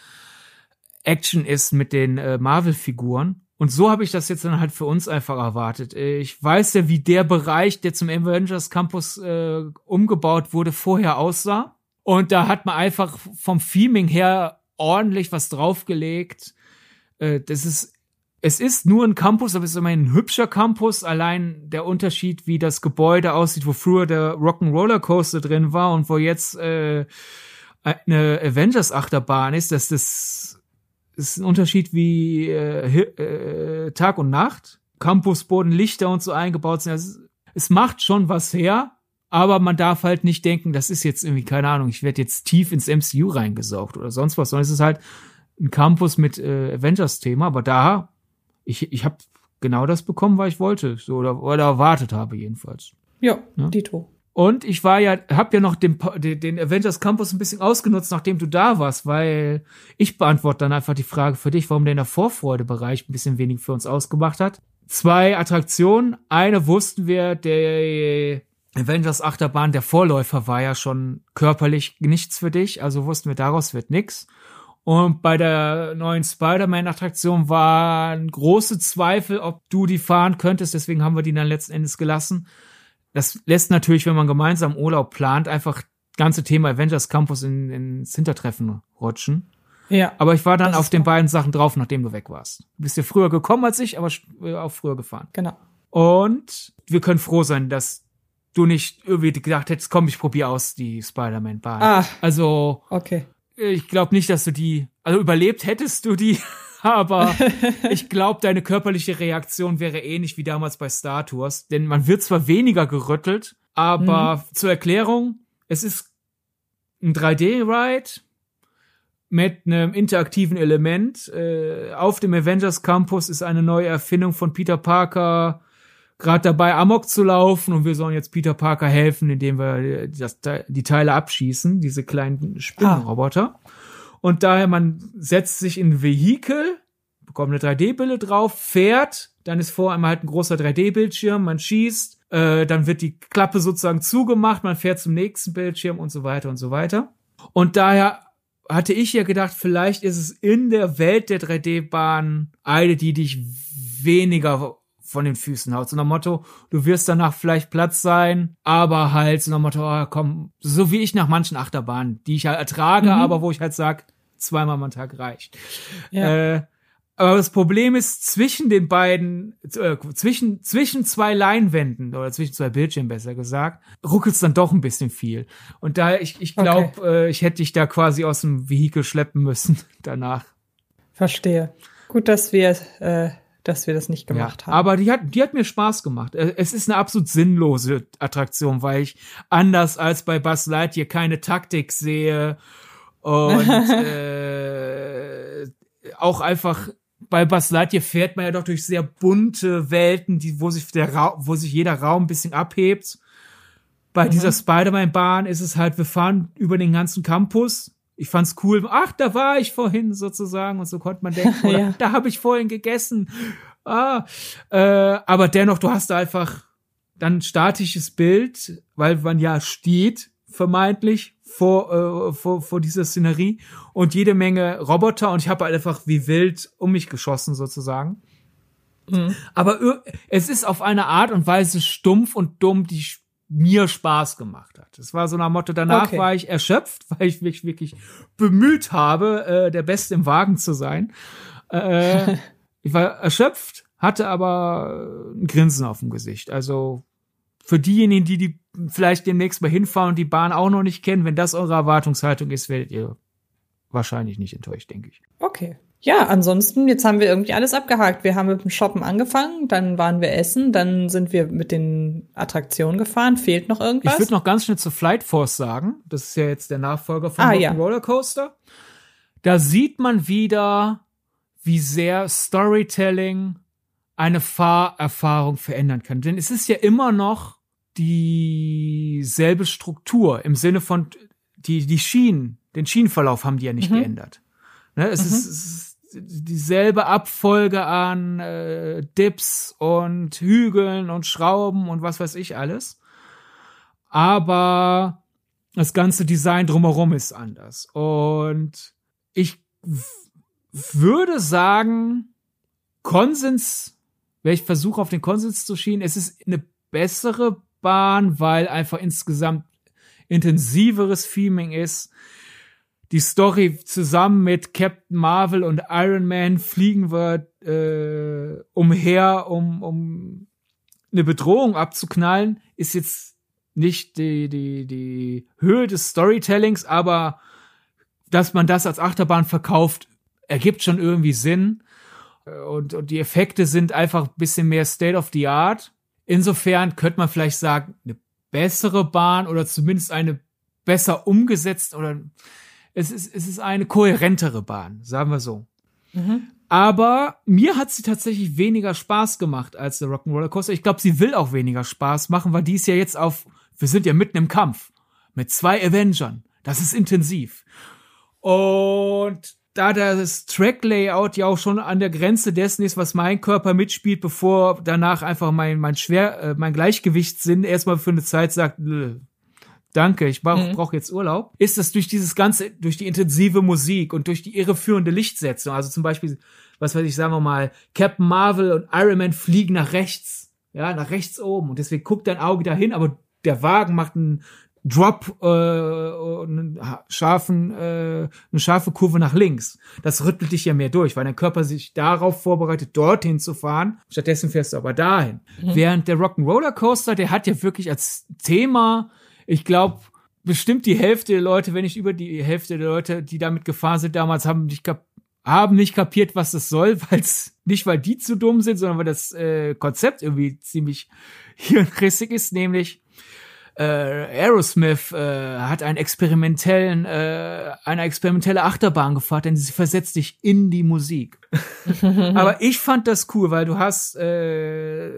Action ist mit den äh, Marvel-Figuren. Und so habe ich das jetzt dann halt für uns einfach erwartet. Ich weiß ja, wie der Bereich, der zum Avengers Campus äh, umgebaut wurde, vorher aussah. Und da hat man einfach vom Theming her ordentlich was draufgelegt. Äh, das ist, es ist nur ein Campus, aber es ist immerhin ein hübscher Campus. Allein der Unterschied, wie das Gebäude aussieht, wo früher der Rock'n'Roller Coaster drin war und wo jetzt äh, eine Avengers Achterbahn ist, dass das ist ein Unterschied wie äh, äh, Tag und Nacht. Campusboden, Lichter und so eingebaut sind. Also, es macht schon was her, aber man darf halt nicht denken, das ist jetzt irgendwie, keine Ahnung, ich werde jetzt tief ins MCU reingesaugt oder sonst was, sondern es ist halt ein Campus mit äh, Avengers-Thema, aber da, ich, ich habe genau das bekommen, was ich wollte, so oder, oder erwartet habe jedenfalls. Ja, ja? Dito. Und ich war ja, hab ja noch den, den Avengers Campus ein bisschen ausgenutzt, nachdem du da warst, weil ich beantworte dann einfach die Frage für dich, warum der in der Vorfreudebereich ein bisschen wenig für uns ausgemacht hat. Zwei Attraktionen. Eine wussten wir, der Avengers Achterbahn, der Vorläufer war ja schon körperlich nichts für dich, also wussten wir, daraus wird nix. Und bei der neuen Spider-Man-Attraktion waren große Zweifel, ob du die fahren könntest, deswegen haben wir die dann letzten Endes gelassen. Das lässt natürlich, wenn man gemeinsam Urlaub plant, einfach ganze Thema Avengers Campus in, ins Hintertreffen rutschen. Ja. Aber ich war dann auf den beiden Sachen drauf, nachdem du weg warst. Du bist ja früher gekommen als ich, aber auch früher gefahren. Genau. Und wir können froh sein, dass du nicht irgendwie gedacht hättest, komm, ich probier aus die Spider-Man-Bahn. Ah. Also, okay. Ich glaube nicht, dass du die, also überlebt hättest du die, (laughs) aber (laughs) ich glaube, deine körperliche Reaktion wäre ähnlich wie damals bei Star Tours, denn man wird zwar weniger gerüttelt, aber mhm. zur Erklärung, es ist ein 3D-Ride mit einem interaktiven Element. Äh, auf dem Avengers Campus ist eine neue Erfindung von Peter Parker gerade dabei, Amok zu laufen und wir sollen jetzt Peter Parker helfen, indem wir das, die Teile abschießen, diese kleinen Spinnenroboter. Ah. Und daher, man setzt sich in ein Vehikel, bekommt eine 3D-Brille drauf, fährt, dann ist vor einem halt ein großer 3D-Bildschirm, man schießt, äh, dann wird die Klappe sozusagen zugemacht, man fährt zum nächsten Bildschirm und so weiter und so weiter. Und daher hatte ich ja gedacht, vielleicht ist es in der Welt der 3D-Bahn eine, die dich weniger von den Füßen haut. So nach Motto, du wirst danach vielleicht Platz sein, aber halt so nach Motto, oh, komm, so wie ich nach manchen Achterbahnen, die ich halt ertrage, mhm. aber wo ich halt sag, zweimal am Tag reicht. Ja. Äh, aber das Problem ist, zwischen den beiden, äh, zwischen, zwischen zwei Leinwänden oder zwischen zwei Bildschirmen besser gesagt, ruckelt es dann doch ein bisschen viel. Und da, ich, ich glaube, okay. äh, ich hätte dich da quasi aus dem Vehikel schleppen müssen (laughs) danach. Verstehe. Gut, dass wir, äh, dass wir das nicht gemacht ja, haben. Aber die hat, die hat mir Spaß gemacht. Äh, es ist eine absolut sinnlose Attraktion, weil ich anders als bei Buzz Lightyear keine Taktik sehe und (laughs) äh, auch einfach bei Buzz Lightyear fährt man ja doch durch sehr bunte Welten, die, wo sich der Ra wo sich jeder Raum ein bisschen abhebt. Bei mhm. dieser Spider-Man-Bahn ist es halt, wir fahren über den ganzen Campus. Ich fand's cool. Ach, da war ich vorhin sozusagen und so konnte man denken. (laughs) Oder, ja. Da habe ich vorhin gegessen. Ah, äh, aber dennoch, du hast da einfach dann ein statisches Bild, weil man ja steht vermeintlich vor, äh, vor, vor dieser Szenerie und jede Menge Roboter und ich habe halt einfach wie wild um mich geschossen sozusagen. Mhm. Aber es ist auf eine Art und Weise stumpf und dumm, die mir Spaß gemacht hat. Es war so nach Motto, danach okay. war ich erschöpft, (laughs) weil ich mich wirklich bemüht habe, äh, der Beste im Wagen zu sein. Äh, ich war erschöpft, hatte aber ein Grinsen auf dem Gesicht. Also für diejenigen, die die vielleicht demnächst mal hinfahren und die Bahn auch noch nicht kennen, wenn das eure Erwartungshaltung ist, werdet ihr wahrscheinlich nicht enttäuscht, denke ich. Okay. Ja, ansonsten, jetzt haben wir irgendwie alles abgehakt. Wir haben mit dem Shoppen angefangen, dann waren wir essen, dann sind wir mit den Attraktionen gefahren. Fehlt noch irgendwas? Ich würde noch ganz schnell zu Flight Force sagen. Das ist ja jetzt der Nachfolger von ah, ja. Rollercoaster. Da sieht man wieder, wie sehr Storytelling eine Fahrerfahrung verändern kann. Denn es ist ja immer noch dieselbe Struktur im Sinne von die, die Schienen, den Schienenverlauf haben die ja nicht mhm. geändert. Ne, es, mhm. ist, es ist dieselbe Abfolge an äh, Dips und Hügeln und Schrauben und was weiß ich alles. Aber das ganze Design drumherum ist anders. Und ich würde sagen, Konsens wenn ich versuche, auf den Konsens zu schieben, es ist eine bessere Bahn, weil einfach insgesamt intensiveres Theming ist. Die Story zusammen mit Captain Marvel und Iron Man fliegen wir äh, umher, um, um eine Bedrohung abzuknallen, ist jetzt nicht die, die, die Höhe des Storytellings, aber dass man das als Achterbahn verkauft, ergibt schon irgendwie Sinn und, und die Effekte sind einfach ein bisschen mehr State of the Art. Insofern könnte man vielleicht sagen, eine bessere Bahn oder zumindest eine besser umgesetzt oder es ist, es ist eine kohärentere Bahn, sagen wir so. Mhm. Aber mir hat sie tatsächlich weniger Spaß gemacht als der Rock'n'Roller Coaster. Ich glaube, sie will auch weniger Spaß machen, weil die ist ja jetzt auf, wir sind ja mitten im Kampf mit zwei Avengern. Das ist intensiv. Und da das Track-Layout ja auch schon an der Grenze dessen ist, was mein Körper mitspielt, bevor danach einfach mein, mein Schwer, äh, mein Gleichgewichtssinn erstmal für eine Zeit sagt, danke, ich brauche mhm. brauch jetzt Urlaub, ist das durch dieses ganze, durch die intensive Musik und durch die irreführende Lichtsetzung, also zum Beispiel, was weiß ich, sagen wir mal, Captain Marvel und Iron Man fliegen nach rechts, ja, nach rechts oben und deswegen guckt dein Auge dahin, aber der Wagen macht einen Drop, äh, einen scharfen, äh, eine scharfe Kurve nach links. Das rüttelt dich ja mehr durch, weil dein Körper sich darauf vorbereitet, dorthin zu fahren. Stattdessen fährst du aber dahin. Mhm. Während der Rock'n'Roller Coaster, der hat ja wirklich als Thema, ich glaube, bestimmt die Hälfte der Leute, wenn nicht über die Hälfte der Leute, die damit gefahren sind damals, haben nicht kap haben nicht kapiert, was das soll, (laughs) weil es nicht, weil die zu dumm sind, sondern weil das äh, Konzept irgendwie ziemlich (laughs) hirnrissig ist, nämlich äh, Aerosmith äh, hat einen experimentellen, äh, eine experimentelle Achterbahn gefahren, denn sie versetzt dich in die Musik. (laughs) Aber ich fand das cool, weil du hast äh,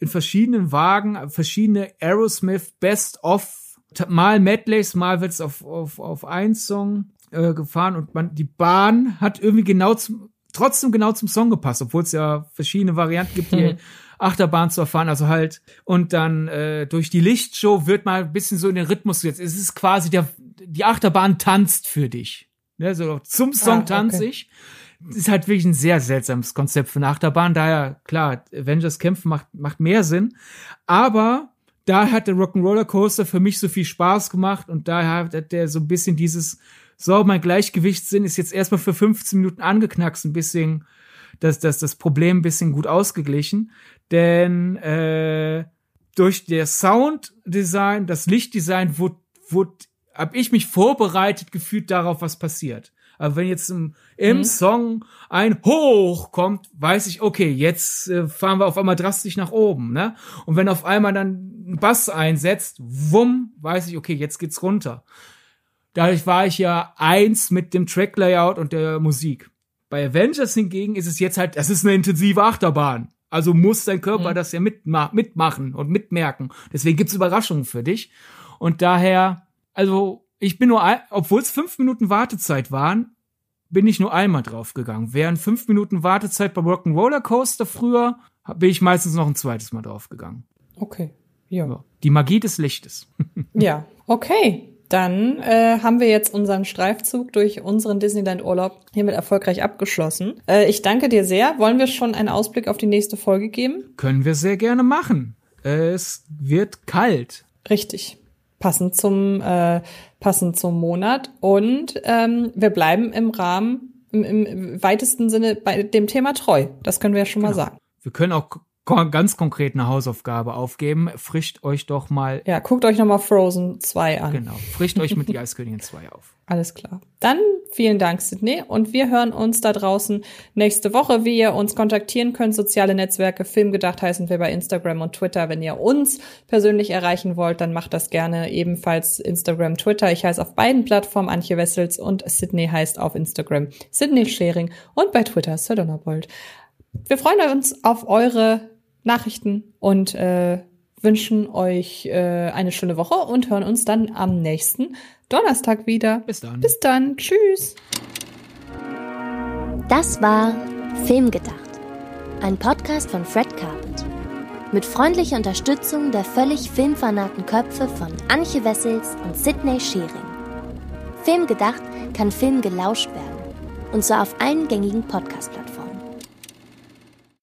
in verschiedenen Wagen verschiedene Aerosmith Best of mal Medleys, mal wird's auf auf auf ein Song äh, gefahren und man die Bahn hat irgendwie genau zum trotzdem genau zum Song gepasst, obwohl es ja verschiedene Varianten gibt, die (laughs) Achterbahn zu erfahren, also halt und dann äh, durch die Lichtshow wird mal ein bisschen so in den Rhythmus jetzt. Es ist quasi der die Achterbahn tanzt für dich. Ne, so zum Song ah, okay. tanze ich. Ist halt wirklich ein sehr seltsames Konzept für eine Achterbahn. Daher, klar, Avengers kämpfen macht, macht mehr Sinn. Aber da hat der Rock'n'Roller Coaster für mich so viel Spaß gemacht und daher hat der so ein bisschen dieses so, mein Gleichgewichtssinn ist jetzt erstmal für 15 Minuten angeknackst, ein bisschen, das, das, das Problem ein bisschen gut ausgeglichen. Denn äh, durch der Sounddesign, das Lichtdesign, wurde, wurde, hab ich mich vorbereitet gefühlt darauf, was passiert. Aber wenn jetzt im, im mhm. Song ein Hoch kommt, weiß ich, okay, jetzt äh, fahren wir auf einmal drastisch nach oben, ne? Und wenn auf einmal dann ein Bass einsetzt, wumm, weiß ich, okay, jetzt geht's runter. Dadurch war ich ja eins mit dem Track-Layout und der Musik. Bei Avengers hingegen ist es jetzt halt, das ist eine intensive Achterbahn. Also muss dein Körper mhm. das ja mitma mitmachen und mitmerken. Deswegen gibt's Überraschungen für dich. Und daher, also ich bin nur, obwohl es fünf Minuten Wartezeit waren, bin ich nur einmal draufgegangen. Während fünf Minuten Wartezeit bei Rock'n'Roller Coaster früher, bin ich meistens noch ein zweites Mal draufgegangen. Okay. Ja. Die Magie des Lichtes. (laughs) ja, okay. Dann äh, haben wir jetzt unseren Streifzug durch unseren Disneyland-Urlaub hiermit erfolgreich abgeschlossen. Äh, ich danke dir sehr. Wollen wir schon einen Ausblick auf die nächste Folge geben? Können wir sehr gerne machen. Es wird kalt. Richtig. Passend zum, äh, passend zum Monat. Und ähm, wir bleiben im Rahmen, im, im weitesten Sinne bei dem Thema treu. Das können wir ja schon genau. mal sagen. Wir können auch ganz konkret eine Hausaufgabe aufgeben. Frischt euch doch mal. Ja, guckt euch nochmal Frozen 2 an. Genau. Frischt euch mit die Eiskönigin 2 auf. (laughs) Alles klar. Dann vielen Dank, Sydney. Und wir hören uns da draußen nächste Woche. Wie ihr uns kontaktieren könnt, soziale Netzwerke, Filmgedacht heißen wir bei Instagram und Twitter. Wenn ihr uns persönlich erreichen wollt, dann macht das gerne ebenfalls Instagram, Twitter. Ich heiße auf beiden Plattformen Antje Wessels und Sydney heißt auf Instagram Sydney Sharing und bei Twitter Sir Donnerbold. Wir freuen uns auf eure Nachrichten und äh, wünschen euch äh, eine schöne Woche und hören uns dann am nächsten Donnerstag wieder. Bis dann. Bis dann. Tschüss. Das war Filmgedacht, ein Podcast von Fred Carpet. Mit freundlicher Unterstützung der völlig filmfanaten Köpfe von Anche Wessels und Sidney Schering. Filmgedacht kann Film gelauscht werden. Und zwar auf allen gängigen Podcast-Plattformen.